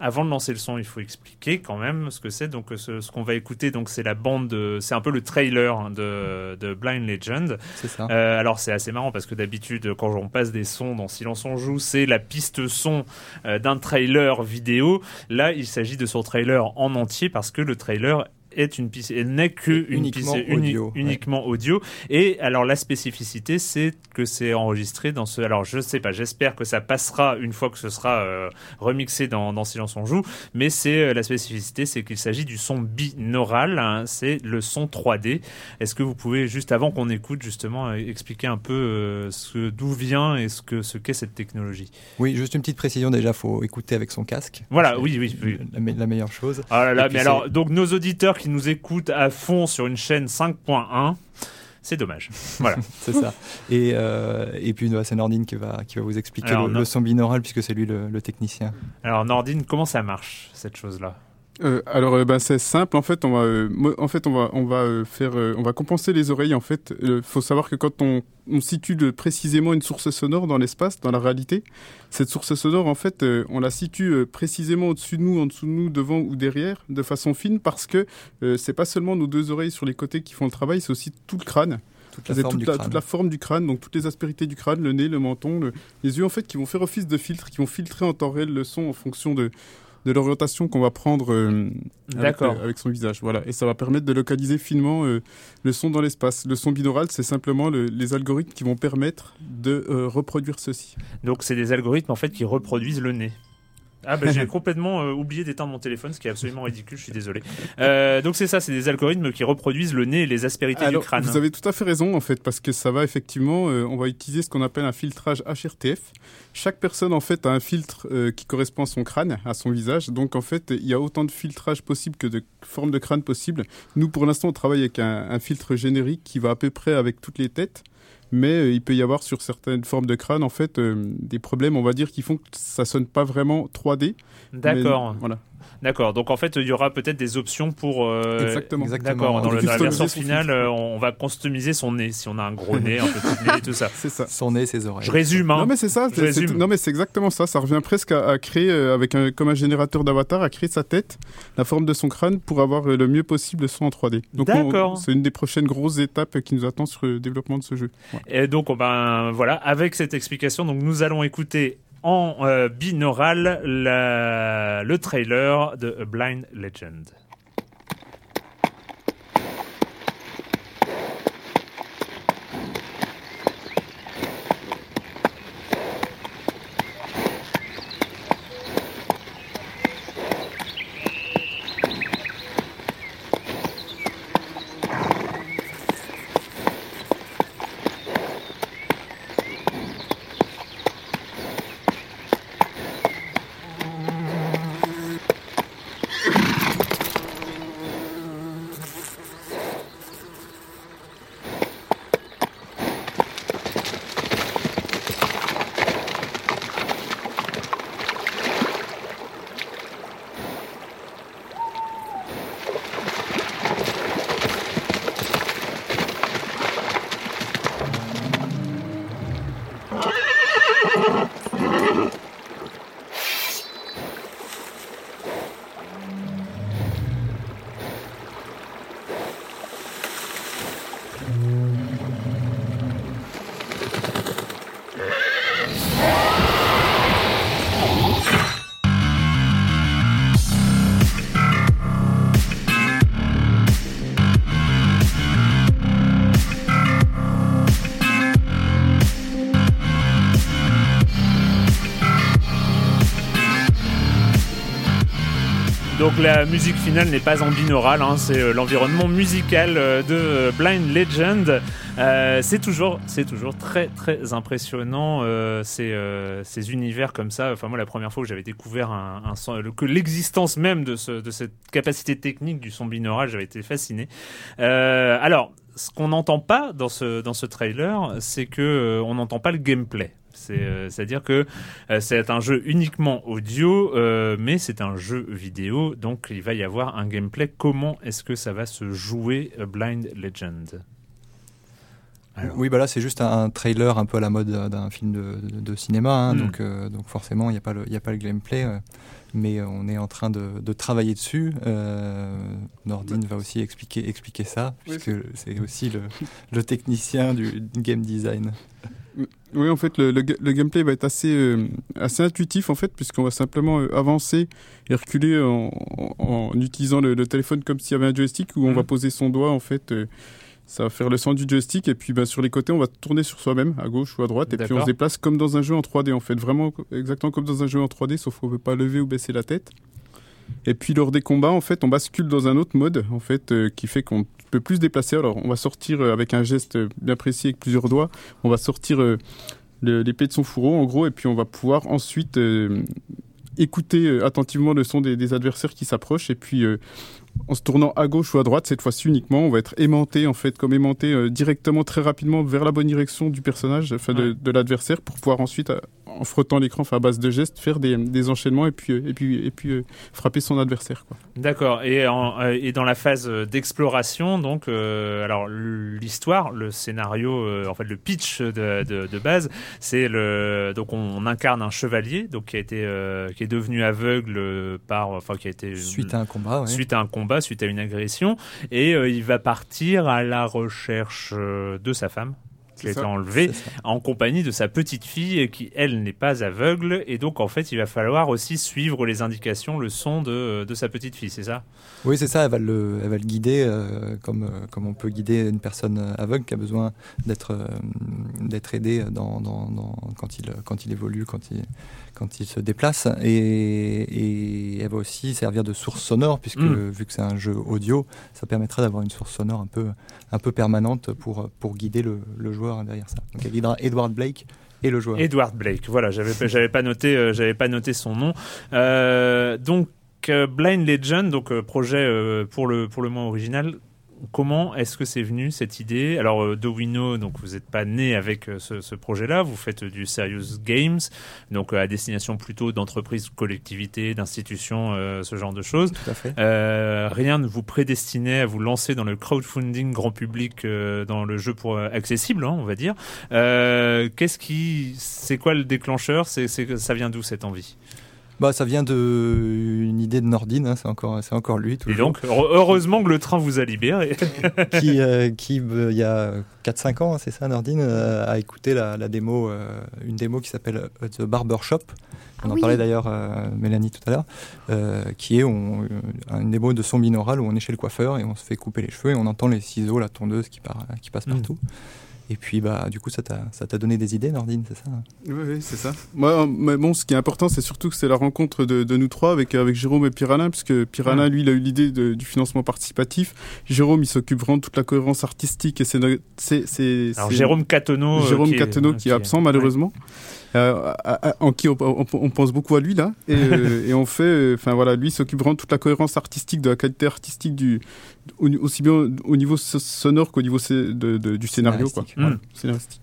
Avant de lancer le son, il faut expliquer quand même ce que c'est. Donc, ce, ce qu'on va écouter, donc c'est la bande, de- c'est un peu le trailer hein, de, de Blind Legend. C'est ça. Euh, alors c'est assez marrant parce que d'habitude quand on passe des sons dans Silence on joue, c'est la piste son d'un trailer vidéo. Là, il s'agit de son trailer en entier parce que le trailer est une PC, elle n'est que une Uniquement uni- audio, ouais. uniquement audio. Et alors la spécificité, c'est que c'est enregistré dans ce. Alors je sais pas, j'espère que ça passera une fois que ce sera euh, remixé dans, dans Silence on joue. Mais c'est euh, la spécificité, c'est qu'il s'agit du son binaural. hein, c'est le son 3D. Est-ce que vous pouvez juste avant qu'on écoute justement euh, expliquer un peu ce d'où vient et ce que ce qu'est cette technologie? Oui, juste une petite précision déjà, faut écouter avec son casque. Voilà, oui, oui, oui. La, me- la meilleure chose. Ah là là, mais alors, donc nos auditeurs qui nous écoutent à fond sur une chaîne 5.1, c'est dommage. Voilà. C'est ça. Et, euh, et puis c'est Nordine qui va, qui va vous expliquer Alors, le, no- le son binaural puisque c'est lui le, le technicien. Alors Nordine, comment ça marche cette chose-là? Euh, alors euh, ben, c'est simple. En fait on va euh, en fait on va on va euh, faire on va compenser les oreilles en fait. Il faut savoir que quand on, on situe précisément une source sonore dans l'espace dans la réalité cette source sonore en fait on la situe précisément au-dessus de nous en dessous de nous devant ou derrière de façon fine parce que c'est pas seulement nos deux oreilles sur les côtés qui font le travail c'est aussi tout le crâne. Toute la forme toute du la, crâne. toute la forme du crâne, donc toutes les aspérités du crâne, le nez, le menton, le- les yeux en fait qui vont faire office de filtre, qui vont filtrer en temps réel le son en fonction de, de l'orientation qu'on va prendre euh, avec, euh, avec son visage. Voilà, et ça va permettre de localiser finement euh, le son dans l'espace. Le son binaural, c'est simplement le- les algorithmes qui vont permettre de reproduire ceci. Donc c'est des algorithmes en fait qui reproduisent le nez. Ah bah j'ai complètement euh, oublié d'éteindre mon téléphone, ce qui est absolument ridicule, je suis désolé. Euh, donc c'est ça, c'est des algorithmes qui reproduisent le nez et les aspérités Alors, du crâne. vous avez tout à fait raison en fait, parce que ça va effectivement, euh, on va utiliser ce qu'on appelle un filtrage HRTF. Chaque personne en fait a un filtre euh, qui correspond à son crâne, à son visage. Donc en fait, il y a autant de filtrage possible que de formes de crâne possibles. Nous, pour l'instant, on travaille avec un, un filtre générique qui va à peu près avec toutes les têtes. Mais euh, il peut y avoir sur certaines formes de crâne en fait euh, des problèmes, on va dire, qui font que ça sonne pas vraiment 3D. D'accord, Voilà. D'accord. Donc en fait il y aura peut-être des options pour. euh, Exactement. D'accord. Dans, le- dans la version finale, on va customiser son nez si on a un gros nez, un petit nez et tout ça. C'est ça. Son nez, ses oreilles. Je résume. Hein. Non mais c'est ça, Je c'est- non mais c'est exactement ça. Ça revient presque à, à créer euh, avec un, comme un générateur d'avatar, à créer sa tête, la forme de son crâne pour avoir euh, le mieux possible le son en 3D. Donc on- D'accord. c'est une des prochaines grosses étapes qui nous attend sur le développement de ce jeu. Ouais. Et donc, on ben, voilà, avec cette explication, donc nous allons écouter en euh, binaural le trailer de A Blind Legend. Donc la musique finale n'est pas en binaural, hein, c'est euh, l'environnement musical euh, de euh, Blind Legend. Euh, c'est toujours, c'est toujours très très impressionnant euh, ces, euh, ces univers comme ça. Enfin moi la première fois que j'avais découvert un, un le- que l'existence même de, ce, de cette capacité technique du son binaural, j'avais été fasciné. Euh, alors ce qu'on n'entend pas dans ce dans ce trailer, c'est que euh, on n'entend pas le gameplay. C'est, C'est-à-dire que euh, c'est un jeu uniquement audio, euh, mais c'est un jeu vidéo, donc il va y avoir un gameplay. Comment est-ce que ça va se jouer Blind Legend? Alors. Oui, bah là, c'est juste un, trailer un peu à la mode euh, d'un film de, de- de cinéma. hein, Mm. donc, euh, donc forcément, il n'y a, pas le- y a pas le gameplay. euh, mais on est en train de, de travailler dessus. Euh, Nordine va aussi expliquer, expliquer ça, Oui, puisque c'est aussi le, le technicien du game design. Oui, en fait, le, le ga- le gameplay va être assez, euh, assez intuitif, en fait, puisqu'on va simplement euh, avancer et reculer en, en- en utilisant le, le téléphone comme s'il y avait un joystick où on Mhm. va poser son doigt, en fait. euh, ça va faire le sens du joystick et puis bah, sur les côtés on va tourner sur soi-même à gauche ou à droite et puis on se déplace comme dans un jeu en 3D en fait. Vraiment exactement comme dans un jeu en 3D sauf qu'on ne peut pas lever ou baisser la tête. Et puis lors des combats en fait on bascule dans un autre mode en fait euh, qui fait qu'on peut plus se déplacer. Alors on va sortir euh, avec un geste bien précis avec plusieurs doigts on va sortir euh, l'épée de son fourreau en gros et puis on va pouvoir ensuite écouter attentivement le son des, des adversaires qui s'approchent. Et puis euh, en se tournant à gauche ou à droite cette fois-ci uniquement on va être aimanté en fait comme aimanté euh, directement très rapidement vers la bonne direction du personnage enfin de, Ouais. de l'adversaire pour pouvoir ensuite euh, en frottant l'écran enfin à base de gestes faire des, des enchaînements et puis euh, et puis et puis euh, frapper son adversaire quoi. D'accord. Et, en- euh, et dans la phase d'exploration, donc, euh, alors l'histoire, le scénario, euh, en fait, le pitch de, de, de base, c'est le donc on, on incarne un chevalier, donc qui a été euh, qui est devenu aveugle par, enfin, qui a été Suite à un combat, ouais. suite à un combat, suite à une agression, et euh, il va partir à la recherche de sa femme qui a été ça. en compagnie de sa petite fille qui elle n'est pas aveugle et donc en fait il va falloir aussi suivre les indications le son de, de sa petite fille c'est ça? Oui, c'est ça, elle va le, elle va le guider euh, comme, euh, comme on peut guider une personne euh, aveugle qui a besoin d'être euh, d'être aidée dans, dans, dans- quand, il, quand il évolue, quand il, quand il se déplace. Et, et elle va aussi servir de source sonore, puisque Mm. vu que c'est un jeu audio, ça permettra d'avoir une source sonore un peu, un peu permanente pour, pour guider le, le joueur derrière ça. Donc elle guidera Edward Blake et le joueur. Edward Blake voilà j'avais pas- j'avais pas noté euh, j'avais pas noté son nom Euh, donc euh, Blind Legend donc euh, projet euh, pour le pour le moins original Comment est-ce que c'est venu cette idée? Alors, euh, Dowino, donc vous n'êtes pas né avec euh, ce, ce projet-là. Vous faites du serious games, donc euh, à destination plutôt d'entreprises, collectivités, d'institutions, euh, ce genre de choses. Tout à fait. Euh, rien ne vous prédestinait à vous lancer dans le crowdfunding grand public, euh, dans le jeu pour accessible, hein, on va dire. Qu'est-ce qui, c'est quoi le déclencheur? C'est, ça vient d'où cette envie? Bah, ça vient d'une idée de Nordine, hein, c'est encore, c'est encore lui. Et donc, heure- heureusement que le train vous a libéré. qui, euh, qui euh, il y a 4-5 ans, hein, c'est ça, Nordine, euh, a écouté la, la démo, euh, une démo qui s'appelle The Barber Shop. On Ah en oui. parlait d'ailleurs, euh, Mélanie, tout à l'heure, euh, qui est on- une démo de son binaural où on est chez le coiffeur et on se fait couper les cheveux et on entend les ciseaux, la tondeuse qui, part, qui passe Mm. partout. Et puis, bah, du coup, ça t'a ça t'a donné des idées, Nordine, c'est ça hein? Oui, oui, c'est ça. Moi, mais bon, ce qui est important, c'est surtout que c'est la rencontre de, de nous trois avec, avec Jérôme et Piranha, parce que Piranha, Ouais. lui, il a eu l'idée du financement participatif. Jérôme, il s'occupe vraiment de toute la cohérence artistique et c'est, c'est, c'est, Alors, Jérôme Catono. euh, Jérôme qui est- Cateneau qui est absent malheureusement. Euh, à- à- en qui on, on- on pense beaucoup à lui là et, euh, et on fait euh, enfin voilà lui s'occupe vraiment de toute la cohérence artistique de la qualité artistique du au- aussi bien au niveau so- sonore qu'au niveau de- de- du scénario quoi. Voilà, Mm. scénaristique.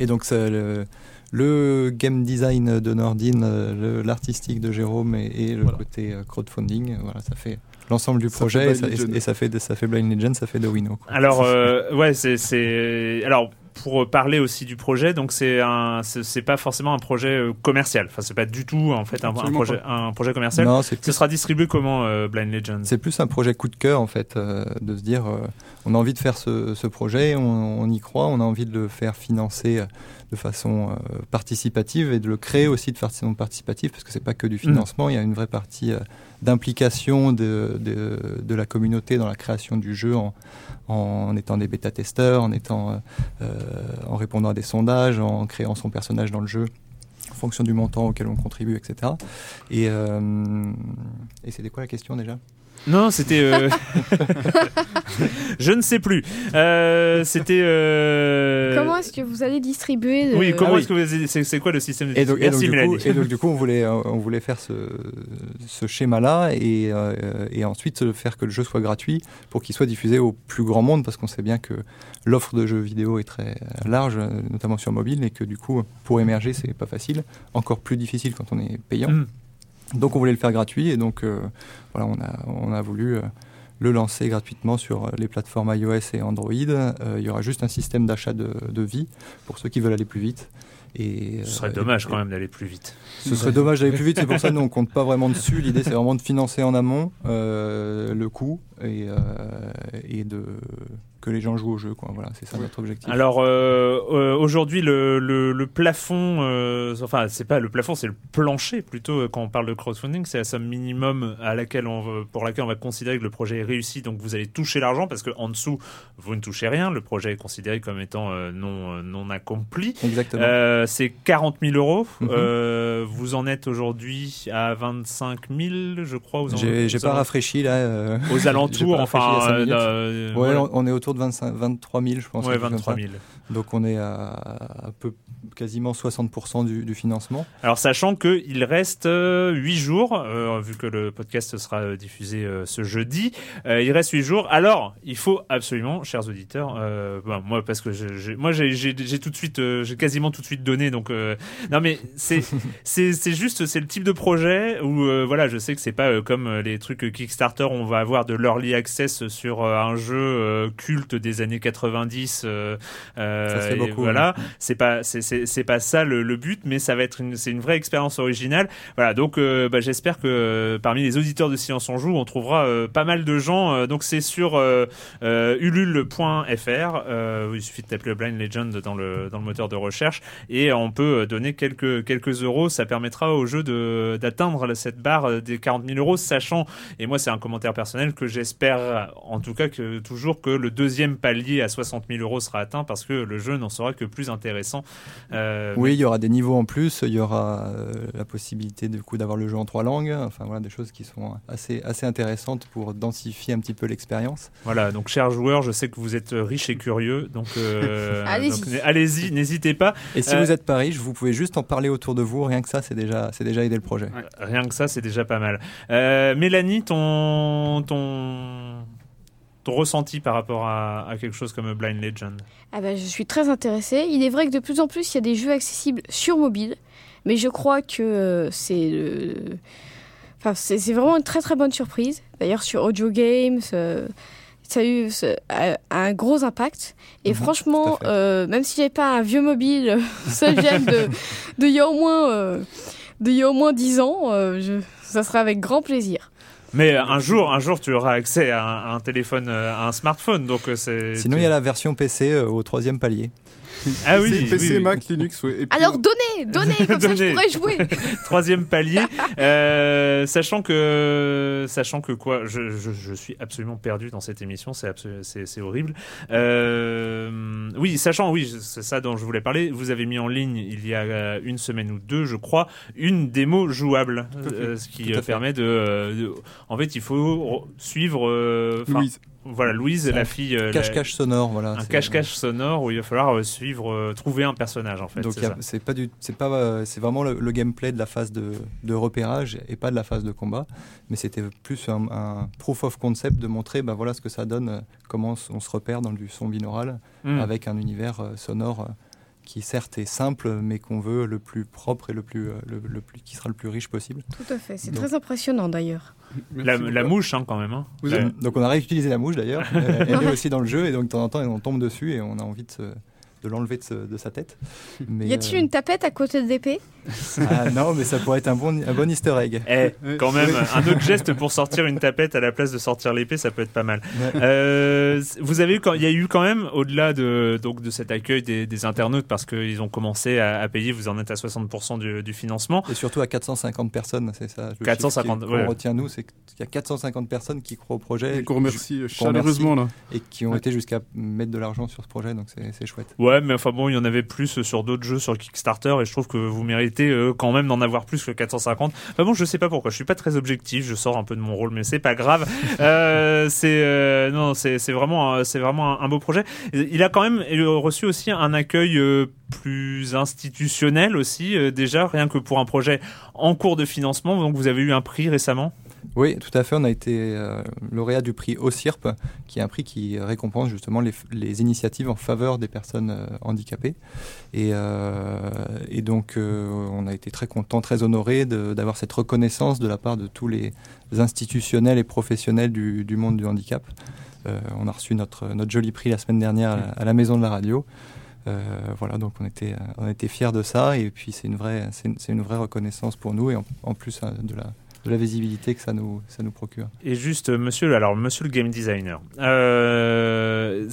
Et donc, ça, le, le game design de Nordine, le- l'artistique de Jérôme et, et le Voilà. côté crowdfunding, voilà, ça fait l'ensemble du Ça projet fait et ça, et ça fait, ça fait Blind Legend, ça fait The Winnow. quoi. Alors, euh, ouais, c'est. Alors, pour parler aussi du projet, donc c'est un, c'est pas forcément un projet euh, commercial. Enfin, c'est pas du tout en fait un, projet, un projet commercial. Non, c'est Ce plus, sera distribué comment euh, Blind Legends? C'est plus un projet coup de cœur en fait, euh, de se dire, euh, on a envie de faire ce, ce projet, on, on y croit, on a envie de le faire financer euh, de façon euh, participative et de le créer aussi de façon participative, parce que c'est pas que du financement, il y a une vraie partie euh, d'implication de, de, de la communauté dans la création du jeu en, en étant des bêta-testeurs, en, étant, euh, en répondant à des sondages, en créant son personnage dans le jeu en fonction du montant auquel on contribue, etc. Et, euh, et c'était quoi la question déjà? Non, c'était. euh, Je ne sais plus. Euh, c'était. euh, Comment est-ce que vous allez distribuer le- Oui, comment Ah oui. est-ce que vous... c'est, c'est quoi le système de Et donc, et donc, Merci du, Mélanie. coup, et donc, du coup, on voulait, on voulait faire ce, ce schéma-là et, euh, et ensuite faire que le jeu soit gratuit pour qu'il soit diffusé au plus grand monde parce qu'on sait bien que l'offre de jeux vidéo est très large, notamment sur mobile, et que du coup, pour émerger, c'est pas facile. Encore plus difficile quand on est payant. Mm. Donc on voulait le faire gratuit et donc euh, voilà, on a, on a voulu euh, le lancer gratuitement sur euh, les plateformes iOS et Android. Euh, il y aura juste un système d'achat de, de vie pour ceux qui veulent aller plus vite. Et, Ce serait dommage et- quand même d'aller plus vite. Ce serait dommage d'aller plus vite, c'est pour ça que nous on compte pas vraiment dessus. L'idée c'est vraiment de financer en amont euh, le coût et, euh, et, de, que les gens jouent au jeu. Quoi. Voilà, c'est ça notre objectif. Alors euh, aujourd'hui, le, le, le plafond, euh, enfin c'est pas le plafond, c'est le plancher plutôt quand on parle de crowdfunding, c'est la somme minimum à laquelle on veut- pour laquelle on va considérer que le projet est réussi. Donc vous allez toucher l'argent parce que en dessous vous ne touchez rien. Le projet est considéré comme étant euh, non non accompli. Exactement. Euh, c'est 40 000 euros. Mhm. Euh, vous en êtes aujourd'hui à 25 000, je crois. Aux, J'ai pas rafraîchi là. euh, aux alentours, enfin. euh, Ouais, ouais, on- est autour de 25, 23 000, je pense. ouais, quelque chose comme 23 ça. 000. Donc on est à, à peu, quasiment 60% du, du financement. Alors sachant qu'il reste euh, 8 jours, euh, vu que le podcast sera euh, diffusé euh, ce jeudi, euh, il reste 8 jours. Alors, il faut absolument, chers auditeurs, euh, ben, moi parce que j'ai- moi j'ai tout de suite, euh, j'ai quasiment tout de suite donné, donc euh, non mais c'est c'est juste c'est le type de projet où euh, voilà, je sais que c'est pas euh, comme euh, les trucs Kickstarter, on va avoir de l'early access sur euh, un jeu culte des années 90. euh, euh, Ça se fait et beaucoup, Voilà, c'est pas c'est pas ça le, le but mais ça va être une c'est une vraie expérience originale. Voilà donc bah, j'espère que parmi les auditeurs de Silence on joue on trouvera pas mal de gens donc c'est sur ulule.fr il suffit de taper le Blind Legend dans le dans le moteur de recherche et on peut donner quelques quelques euros. Ça permettra au jeu de d'atteindre cette barre euh, des 40 000 euros sachant et moi c'est un commentaire personnel que j'espère en tout cas que toujours que le deuxième palier à 60 000 euros sera atteint parce que le jeu n'en sera que plus intéressant Euh, Oui, il y aura des niveaux en plus, il y aura euh, la possibilité du coup d'avoir le jeu en trois langues, enfin voilà des choses qui sont assez, assez intéressantes pour densifier un petit peu l'expérience. Voilà, donc chers joueurs, je sais que vous êtes riches et curieux, donc, euh, Allez-y. n'hésitez pas. Et si Euh, vous êtes pas riche, vous pouvez juste en parler autour de vous, rien que ça, c'est déjà, c'est déjà aider le projet. Rien que ça, c'est déjà pas mal. Euh, Mélanie, ton, ton, ton ressenti par rapport à, à quelque chose comme Blind Legend? Ah bah, je suis très intéressée. Il est vrai que de plus en plus, il y a des jeux accessibles sur mobile, mais je crois que euh, c'est le- enfin, c'est c'est vraiment une très très bonne surprise. D'ailleurs, sur Audio Games, euh, ça a eu a- un gros impact. Et Mhm, franchement, euh, même si j'avais pas un vieux mobile, ça vient de, de il y a au moins, euh, de il y a au moins 10 ans, euh, je- ça sera avec grand plaisir. Mais un jour, un jour, tu auras accès à un, à un téléphone, euh, à un smartphone, donc euh, c'est. Sinon, il y a la version PC euh, au troisième palier. Ah oui, PC, oui, PC, oui. Mac, Linux, ouais. Et puis, Alors donnez, donnez, comme ça je pourrais jouer. Troisième palier, Euh, sachant que, sachant que quoi, je, je, je suis absolument perdu dans cette émission, c'est absolu- c'est c'est horrible. Euh, oui, sachant, oui, c'est ça dont je voulais parler. Vous avez mis en ligne il y a euh, une semaine ou deux, je crois, une démo jouable, euh, ce qui euh, permet de, euh, de- en fait, il faut suivre, euh, Louise. Voilà, Louise, la fille, euh, Cache-cache sonore, voilà. un cache-cache sonore où il va falloir euh, suivre, euh, trouver un personnage en fait. Donc c'est pas du, c'est pas, c'est vraiment le, le gameplay de la phase de, de repérage et pas de la phase de combat, mais c'était plus un, un proof of concept de montrer, ben voilà ce que ça donne, comment on se repère dans du son binaural Hmm. avec un univers sonore qui certes est simple, mais qu'on veut le plus propre et le plus, euh, le, le plus, qui sera le plus riche possible. Tout à fait, c'est très impressionnant d'ailleurs. La, mouche hein, quand même. hein. Vous La- avez- Donc on a réutilisé la mouche d'ailleurs, elle est aussi dans le jeu et donc de temps en temps on tombe dessus et on a envie de, se- de l'enlever de, sa tête. Mais, Y a-t-il euh, une tapette à côté de l'épée? Ah, Non, mais ça pourrait être un bon, un bon easter egg. Eh, quand même, un autre geste pour sortir une tapette à la place de sortir l'épée, ça peut être pas mal. Ouais. Euh, vous avez, quand- il y a eu quand même, au-delà de donc de cet accueil des, des internautes, parce qu'ils ont commencé à, à payer, vous en êtes à 60% du, du financement. Et surtout à 450 personnes, c'est ça. le 450, chiffre qui- qu'on ouais. retient nous, c'est qu'il y a 450 personnes qui croient au projet Et qu'on remercie chaleureusement là. et qui ont Ouais. été jusqu'à mettre de l'argent sur ce projet, donc c'est c'est chouette. Ouais, mais enfin bon, il y en avait plus sur d'autres jeux sur Kickstarter et je trouve que vous méritez euh, quand même d'en avoir plus que 450. Enfin bon, je sais pas pourquoi, je suis pas très objectif, je sors un peu de mon rôle, mais c'est pas grave. Euh, c'est euh, non, c'est vraiment un- c'est vraiment un, un beau projet. Il a quand même reçu aussi un accueil euh, plus institutionnel aussi déjà rien que pour un projet en cours de financement. Donc vous avez eu un prix récemment? Oui, tout à fait. On a été euh, lauréat du prix OCIRP, qui est un prix qui récompense justement les, initiatives en faveur des personnes euh, handicapées. Et, euh, donc, on a été très content, très honoré d'avoir cette reconnaissance de la part de tous les institutionnels et professionnels du, monde du handicap. On a reçu notre, notre joli prix la semaine dernière à, la- Maison de la Radio. Voilà, donc on était, on était fiers de ça. Et puis, c'est une, vraie- c'est une, vraie reconnaissance pour nous. Et en, plus de la de la visibilité que ça nous, ça nous procure. Et juste, monsieur, alors, monsieur le game designer, euh,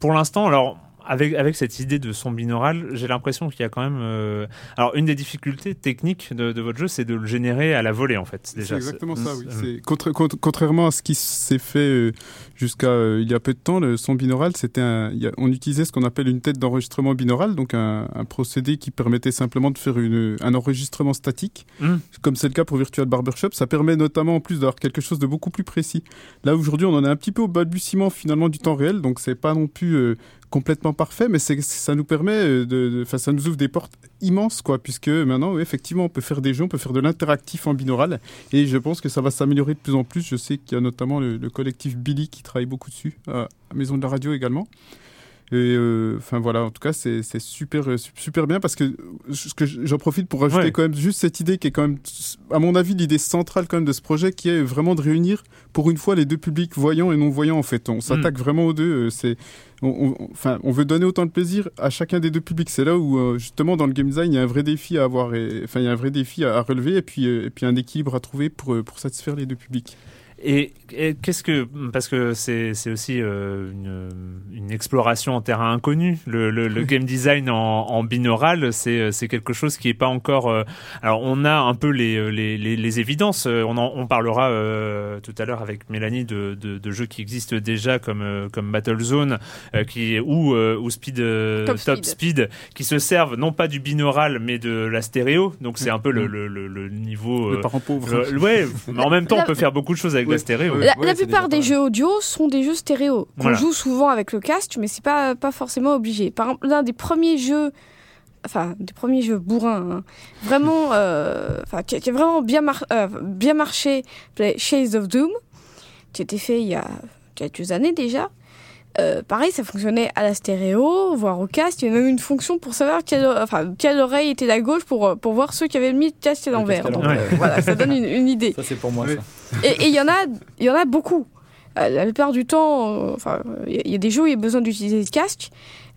pour l'instant, alors, avec, avec cette idée de son binaural, j'ai l'impression qu'il y a quand même. euh, alors, une des difficultés techniques de, de votre jeu, c'est de le générer à la volée, en fait. C'est exactement ça, oui. contra- cont- contrairement à ce qui s'est fait euh, jusqu'à euh, il y a peu de temps, le son binaural, c'était on utilisait ce qu'on appelle une tête d'enregistrement binaural, donc un, un procédé qui permettait simplement de faire une, un enregistrement statique, Mm. comme c'est le cas pour Virtual Barbershop. Ça permet notamment en plus d'avoir quelque chose de beaucoup plus précis. Là aujourd'hui, on en est un petit peu au balbutiement finalement du temps réel, donc c'est pas non plus euh, complètement parfait, mais ça nous permet euh, de, enfin, ça nous ouvre des portes immenses, quoi, puisque maintenant, oui, effectivement, on peut faire des jeux, on peut faire de l'interactif en binaural, et je pense que ça va s'améliorer de plus en plus. Je sais qu'il y a notamment le, le collectif Billy qui travaille beaucoup dessus, à Maison de la Radio également. Et euh, enfin voilà, en tout cas, c'est c'est super, euh, su- super bien parce que ce que j'en profite pour rajouter Ouais. quand même juste cette idée qui est quand même, à mon avis, l'idée centrale quand même de ce projet qui est vraiment de réunir pour une fois les deux publics voyants et non voyants en fait. On s'attaque vraiment aux deux. euh, C'est on, on- enfin, on veut donner autant de plaisir à chacun des deux publics. C'est là où, euh, justement, dans le game design, il y a un vrai défi à avoir, et, enfin, il y a un vrai défi à, à relever, et puis, euh, et puis un équilibre à trouver pour, pour satisfaire les deux publics. Et qu'est-ce que parce que c'est c'est aussi euh, une, une exploration en terrain inconnu. Le, le, le game design en, en binaural, c'est c'est quelque chose qui est pas encore. euh, alors on a un peu les les, les, les évidences. Euh, On en, on parlera euh, tout à l'heure avec Mélanie de, de, de jeux qui existent déjà comme euh, comme Battlezone euh, qui ou euh, ou Speed euh, Top Top, Speed. Speed qui se servent non pas du binaural mais de la stéréo. Donc c'est un peu le, le, le, le niveau. Les euh, parents pauvres. le- ouais, mais en même temps, on peut faire beaucoup de choses avec Ouais. la stéréo. Ouais. La, Ouais, la c'est plupart des jeux audio sont des jeux stéréo qu'on Voilà. joue souvent avec le casque, mais c'est pas pas forcément obligé. Par exemple, l'un des premiers jeux, enfin des premiers jeux bourrins, hein, vraiment, euh, enfin qui, a- qui a vraiment bien mar- euh, bien marché, Shades of Doom, qui a été fait il y a quelques années déjà. Euh, pareil, ça fonctionnait à la stéréo, voire au casque. Il y a même une fonction pour savoir quelle, enfin, quelle oreille était la gauche pour, pour voir ceux qui avaient mis le casque à l'envers. euh, voilà, ça donne une, une idée. Ça, c'est pour moi, Oui. ça. Et il y en a, il y en a beaucoup. Euh, la plupart du temps, euh, enfin, il y a- des jeux où il y a besoin d'utiliser le casque,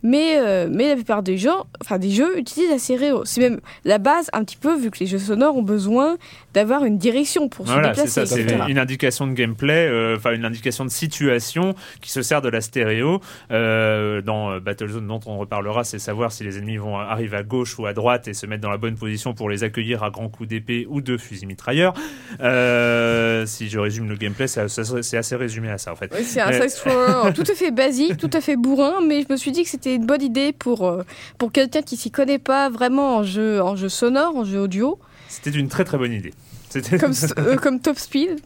mais euh, mais la plupart des jeux, enfin des jeux utilisent la stéréo. C'est même la base un petit peu vu que les jeux sonores ont besoin d'avoir une direction pour se Voilà, c'est déplacer. ça, c'est une indication de gameplay, euh, enfin une indication de situation qui se sert de la stéréo. Euh, dans euh, Battlezone, dont on reparlera, c'est savoir si les ennemis vont arriver à gauche ou à droite et se mettre dans la bonne position pour les accueillir à grands coups d'épée ou de fusil mitrailleur. Euh, si je résume le gameplay, c'est assez résumé à ça en fait. Oui, c'est un tout à fait basique, tout à fait bourrin, mais je me suis dit que c'était une bonne idée pour, pour quelqu'un qui s'y connaît pas vraiment en jeu, en jeu sonore, en jeu audio, C'était une très très bonne idée. Comme, euh, comme Top Speed.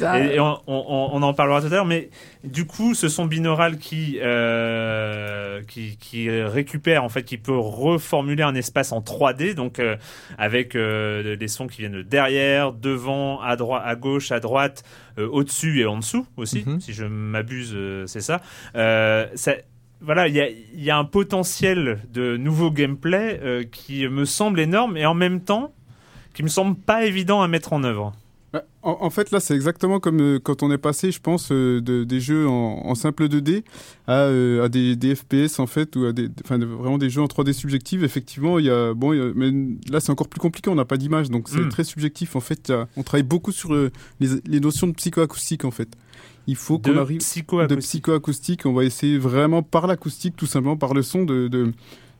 Bah, Et, et on, on- on en parlera tout à l'heure, mais du coup, ce son binaural qui, euh, qui, qui récupère, en fait, qui peut reformuler un espace en 3D, donc euh, avec euh, des sons qui viennent de derrière, devant, à droite, à gauche, à droite, euh, au-dessus et en dessous aussi, Mhm. si je m'abuse, euh, c'est ça. Euh, ça voilà, il y y a un potentiel de nouveau gameplay euh, qui me semble énorme et en même temps qui me semble pas évident à mettre en œuvre. Ouais, En, en fait, là, c'est exactement comme euh, quand on est passé, je pense, euh, de, des jeux en, en simple 2D à, euh, à des, des FPS, en fait, ou à des, enfin, vraiment des jeux en 3D subjectifs. Effectivement, il y a, bon, il y a- mais là, c'est encore plus compliqué, on n'a pas d'image, donc c'est Mm. très subjectif. En fait, on travaille beaucoup sur les, les notions de psychoacoustique, en fait. Il faut qu'on arrive de psychoacoustique. psychoacoustique. On va essayer vraiment par l'acoustique, tout simplement par le son, de, de,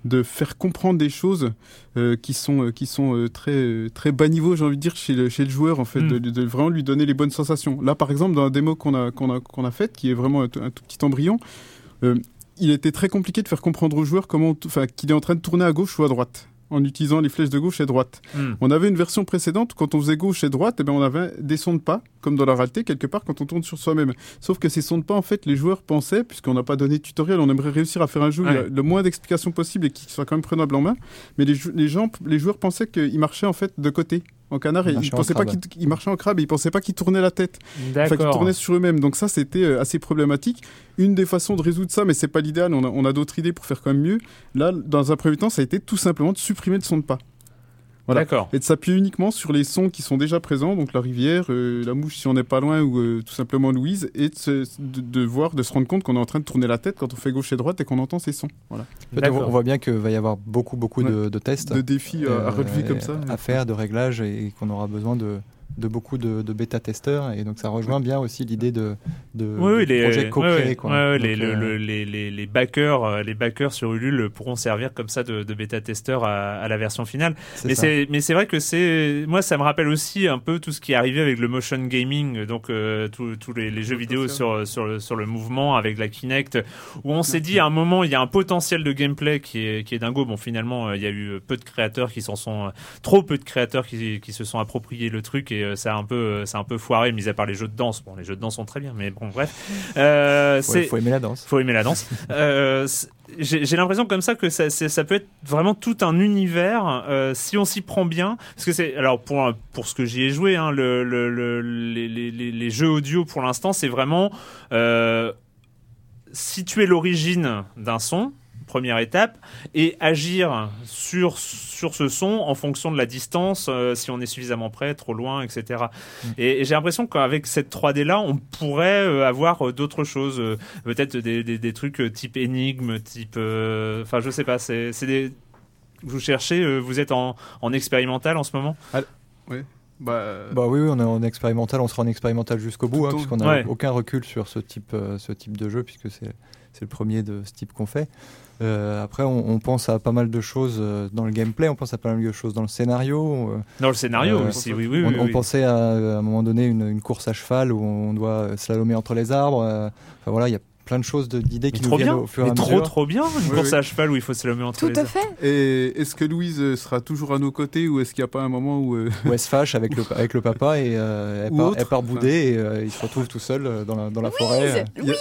de faire comprendre des choses euh, qui sont, euh, qui sont euh, très, euh, très bas niveau, j'ai envie de dire, chez le, chez le joueur, en fait, Mm. de, de vraiment lui donner les bonnes sensations. Là, par exemple, dans la démo qu'on a, qu'on a, qu'on a faite, qui est vraiment un, tout- un tout petit embryon, euh, il était très compliqué de faire comprendre au joueur comment, enfin, qu'il est en train de tourner à gauche ou à droite en utilisant les flèches de gauche et droite. Hmm. On avait une version précédente, quand on faisait gauche et droite, eh ben on avait des sons de pas, comme dans la réalité, quelque part, quand on tourne sur soi-même. Sauf que ces sons de pas, en fait, les joueurs pensaient, puisqu'on n'a pas donné de tutoriel, on aimerait réussir à faire un jeu où il y a Ouais. le moins d'explications possible et qui soit quand même prenable en main. Mais les, les, gens, les joueurs pensaient qu'il marchait, en fait, de côté, en canard, Il et ils pensaient pas crabe. qu'il il marchait en crabe, et ils pensaient pas qu'il tournait la tête. Enfin, qui D'accord. tournaient sur eux-mêmes. Donc ça, c'était euh, assez problématique. Une des façons de résoudre ça, mais c'est pas l'idéal, on a, on a d'autres idées pour faire quand même mieux. Là, dans un premier temps, ça a été tout simplement de supprimer le son de pas. Voilà. D'accord. Et de s'appuyer uniquement sur les sons qui sont déjà présents, donc la rivière, euh, la mouche si on n'est pas loin, ou euh, tout simplement Louise, et de, se- de, de voir, de se rendre compte qu'on est en train de tourner la tête quand on fait gauche et droite et qu'on entend ces sons. Voilà. On, D'accord. on voit bien qu'il va y avoir beaucoup, beaucoup de, de tests De défis à, à euh, relever comme ça. à faire, de réglages, et qu'on aura besoin de, de beaucoup de, de bêta-testeurs. Et donc ça rejoint bien aussi l'idée de, de, Oui, oui, de les, projet co-créé. quoi. Donc, le- euh, le- les, les, les backers, euh, les backers sur Ulule pourront servir comme ça de, de bêta-testeurs à, à la version finale. c'est Mais c'est, mais c'est vrai que c'est, moi, ça me rappelle aussi un peu tout ce qui est arrivé avec le motion gaming, donc euh, tous tous les, les jeux vidéo sur sur le, sur le mouvement avec la Kinect, où on s'est dit à un moment il y a un potentiel de gameplay qui est qui est dingo. Bon, finalement, euh, il y a eu peu de créateurs qui s'en sont, trop peu de créateurs qui qui se sont appropriés le truc et euh, ça a un peu, euh, ça a un peu foiré, mis à part les jeux de danse. Bon, les jeux de danse sont très bien, mais bon, bref. Euh, faut, c'est faut aimer la danse. faut aimer la danse. Euh, c'est- j'ai l'impression comme ça que ça, c'est- ça peut être vraiment tout un univers euh, si on s'y prend bien. Parce que c'est alors pour pour ce que j'y ai joué, hein, le, le, le- les, les, les- les jeux audio pour l'instant, c'est vraiment euh, situer l'origine d'un son. Première étape et agir sur sur ce son en fonction de la distance, euh, si on est suffisamment près, trop loin, etc. Et, et j'ai l'impression qu'avec cette 3D là, on pourrait euh, avoir euh, d'autres choses, euh, peut-être des, des, des trucs euh, type énigme, type, euh, enfin je sais pas, c'est c'est des vous cherchez, euh, vous êtes en, en expérimental en ce moment? Bah, Bah oui, oui, on est en expérimental, on sera en expérimental jusqu'au bout, hein, puisqu'on n'a Ouais. aucun recul sur ce type, euh, ce type de jeu, puisque c'est c'est le premier de ce type qu'on fait. Euh, après, on, on pense à pas mal de choses euh, dans le gameplay, on pense à pas mal de choses dans le scénario. euh, Dans le scénario Euh, aussi, oui, oui, on, oui. on oui. pensait à, à un moment donné une, une course à cheval où on doit slalomer entre les arbres. Enfin voilà, il y a plein de choses, d'idées qui nous trop viennent bien, au fur et à trop mesure. trop bien, une Oui, course oui. à cheval où il faut se le mettre entre Tout les à fait. Et est-ce que Louise euh, sera toujours à nos côtés ou est-ce qu'il n'y a pas un moment où... euh, Où elle se fâche avec le, avec le papa et euh, elle, Ou part, autre. elle part bouder et euh, il se retrouve tout seul euh, dans la, dans la forêt. euh. Louise,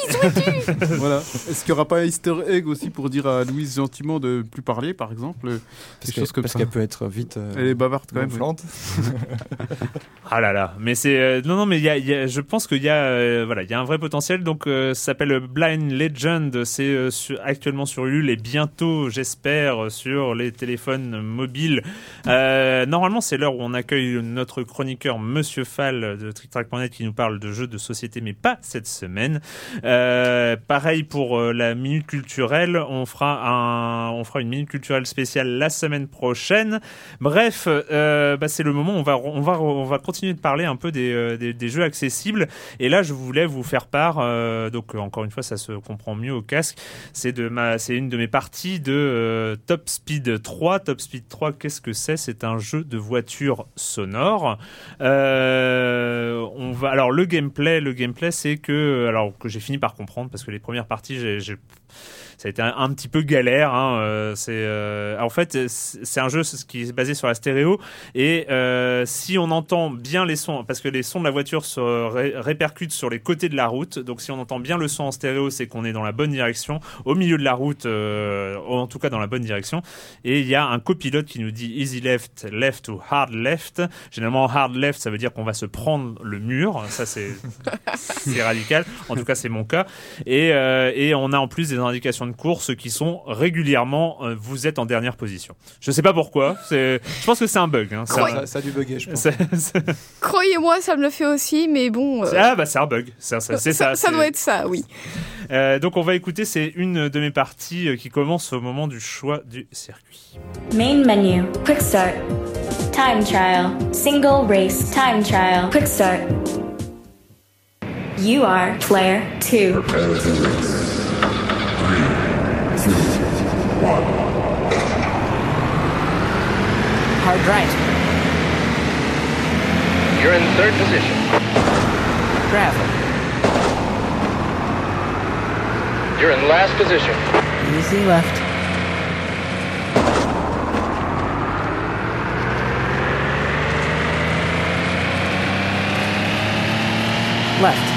voilà. Est-ce qu'il n'y aura pas un easter egg aussi pour dire à Louise gentiment de plus parler, par exemple Parce qu'elle peut être vite euh, Elle est bavarde quand même. oui. Ah là là, mais c'est non non mais il y a, y a- je pense qu'il y a euh, voilà il y a un vrai potentiel donc euh, ça s'appelle Blind Legend c'est euh, actuellement sur Ulule et bientôt j'espère sur les téléphones mobiles. Euh, normalement c'est l'heure où on accueille notre chroniqueur Monsieur Fall de TrickTrack.net qui nous parle de jeux de société mais pas cette semaine. Euh, pareil pour la minute culturelle. On fera une minute culturelle spéciale la semaine prochaine. Bref, bah, c'est le moment où on va, on, va, on va continuer de parler un peu des, des, jeux accessibles. Et là, je voulais vous faire part, donc encore une fois, ça se comprend mieux au casque. C'est une de mes parties de euh, Top Speed 3. Top Speed 3, qu'est-ce que c'est? C'est un jeu de voiture sonore. Euh, on va, alors le gameplay, le gameplay, c'est que, alors que j'ai fini par comprendre parce que les premières parties, j'ai ça a été un, un petit peu galère. Hein, euh, c'est euh, en fait c'est c'est un jeu qui est basé sur la stéréo et euh, si on entend bien les sons, parce que les sons de la voiture se ré- répercutent sur les côtés de la route, donc si on entend bien le son en stéréo, c'est qu'on est dans la bonne direction, au milieu de la route, euh, en tout cas dans la bonne direction. Et il y a un copilote qui nous dit easy left, left ou hard left. Généralement hard left, ça veut dire qu'on va se prendre le mur. Ça c'est radical. En tout cas c'est mon cas. Et, euh, et on a en plus des indications de course qui sont régulièrement euh, vous êtes en dernière position. Je sais pas pourquoi. C'est, je pense que c'est un bug. Hein. Un- Ça, ça a dû bugger, je pense. Croyez-moi, ça me le fait aussi, mais bon. euh, ah bah c'est un bug. C'est ça. Ça. ça c'est- doit être ça, oui. Euh, donc on va écouter. C'est une de mes parties euh, qui commence au moment du choix du circuit. Main menu. Quick start. Time trial. Single race time trial. Quick start. You are player two. Hard right. You're in third position. Gravel. You're in last position. Easy left. Left.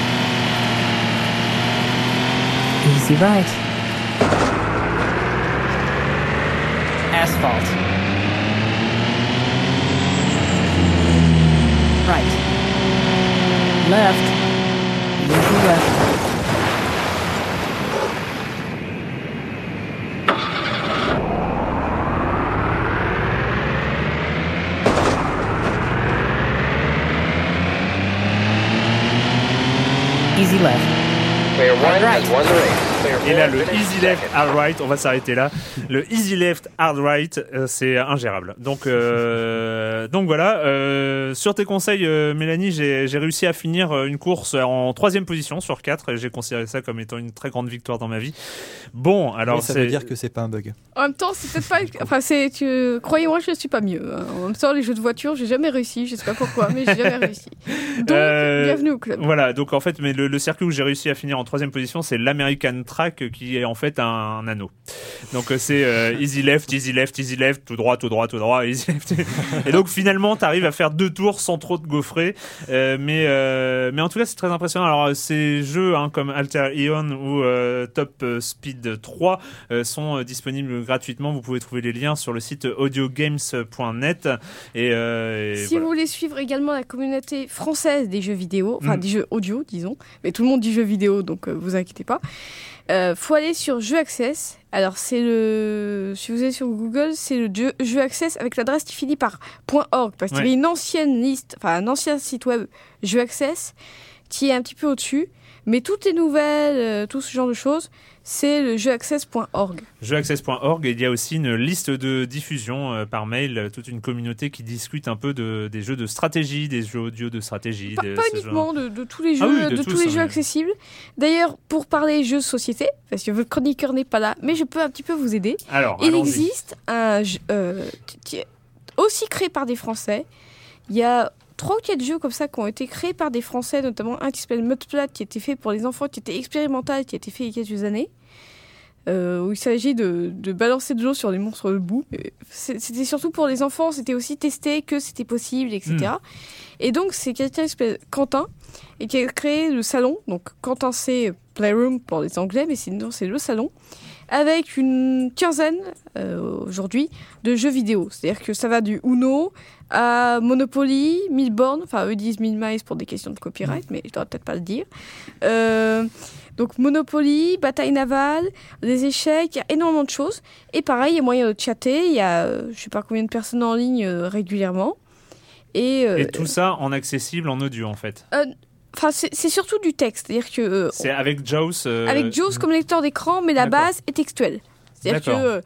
Easy right. Asphalt. Right. Left. Easy left. Easy left. Player one right. has won the race. Et là, le easy left, hard right, on va s'arrêter là. Le easy left, hard right, euh, c'est ingérable. Donc, euh, donc voilà. Euh, sur tes conseils, euh, Mélanie, j'ai réussi à finir une course en troisième position sur quatre. Et j'ai considéré ça comme étant une très grande victoire dans ma vie. Bon, alors Mais ça veut dire que c'est pas un bug. En même temps, c'est peut-être pas. Enfin, c'est. tu- Croyez-moi, je ne suis pas mieux. hein. En même temps, les jeux de voiture, j'ai jamais réussi. Je sais pas pourquoi, mais j'ai jamais réussi. Donc, Euh, bienvenue au club. Voilà, donc en fait, mais le, le circuit où j'ai réussi à finir en troisième position, c'est l'American Track qui est en fait un, un anneau. Donc euh, c'est euh, easy left, easy left, easy left, tout droit, tout droit, tout droit, easy left. Et donc finalement, t'arrives à faire deux tours sans trop te gaufrer. Euh, mais euh, mais en tout cas, c'est très impressionnant. Alors ces jeux hein, comme Alter Ion ou Top Speed 3 euh, sont disponibles gratuitement. Vous pouvez trouver les liens sur le site audiogames.net. Et, et Si voilà. vous voulez suivre également la communauté française des jeux vidéo, enfin Mm. des jeux audio, disons, mais tout le monde dit jeux vidéo, donc vous inquiétez pas. Euh, faut aller sur Jeux Access. Alors c'est le, si vous allez sur Google, c'est le jeu, jeu Access avec l'adresse qui finit par .org. Parce qu'il y avait une ancienne liste, enfin un ancien site web Jeux Access qui est un petit peu au-dessus, mais toutes les nouvelles, euh, tout ce genre de choses, c'est le jeuaccess.org. Jeuaccess.org il y a aussi une liste de diffusion euh, par mail, toute une communauté qui discute un peu de, des jeux de stratégie, des jeux audio de stratégie. Pas, de pas uniquement de, de tous les jeux, Ah oui, de tous, tous les hein, jeux accessibles. D'ailleurs, pour parler jeux de société, parce que votre chroniqueur n'est pas là, mais je peux un petit peu vous aider. Alors, Il existe un jeu euh, qui est aussi créé par des Français. Il y a trois ou quatre jeux comme ça qui ont été créés par des Français, notamment un qui s'appelle qui été fait pour les enfants, qui était expérimental, qui a été fait il y a quelques années. euh, où il s'agit de, de balancer de l'eau sur des monstres de boue. C'était surtout pour les enfants, c'était aussi testé que c'était possible, etc. Hmm. Et donc, c'est quelqu'un qui s'appelle Quentin, et qui a créé le salon. Donc, Quentin, c'est Playroom pour les Anglais, mais sinon, c'est le salon avec une quinzaine euh, aujourd'hui de jeux vidéo. C'est-à-dire que ça va du Uno à Monopoly, Milborn, enfin eux disent Minimize pour des questions de copyright, mais je devrais peut-être pas le dire. Euh, donc Monopoly, bataille navale, des échecs, il y a énormément de choses. Et pareil, il y a moyen de chatter, il y a euh, je sais pas combien de personnes en ligne euh, régulièrement. Et, euh, Et tout ça en accessible en audio en fait. euh, Enfin, c'est surtout du texte, c'est-à-dire que euh, C'est avec Jaws. euh, avec JAWS comme lecteur d'écran, mais la base est textuelle. C'est-à-dire que, D'accord.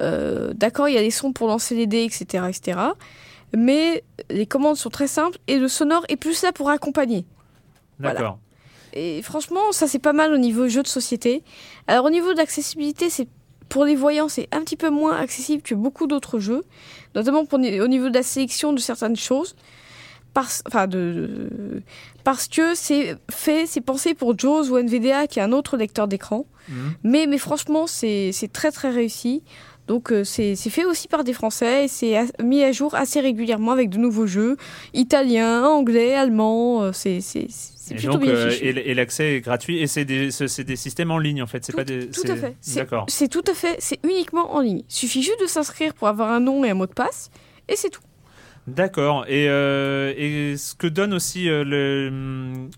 euh, d'accord, il y a des sons pour lancer les dés, etc., etc. Mais les commandes sont très simples et le sonore est plus là pour accompagner. D'accord. Et franchement, ça c'est pas mal au niveau jeu de société. Alors au niveau d'accessibilité, c'est pour les voyants, c'est un petit peu moins accessible que beaucoup d'autres jeux, notamment pour, au niveau de la sélection de certaines choses. Parce, enfin de, de- parce que c'est fait, c'est pensé pour JAWS ou NVDA qui est un autre lecteur d'écran. Mhm. Mais, mais franchement, c'est très très réussi. Donc euh, c'est fait aussi par des Français et c'est mis à jour assez régulièrement avec de nouveaux jeux italiens, anglais, allemands. euh, C'est plutôt donc, bien euh, fichu. et, l'accès est gratuit et c'est des, systèmes en ligne en fait. C'est pas des. Tout à fait. C'est- D'accord. C'est tout à fait. C'est uniquement en ligne. Il suffit juste de s'inscrire pour avoir un nom et un mot de passe et c'est tout. D'accord. Et, euh, et ce que donne aussi euh, le, hum,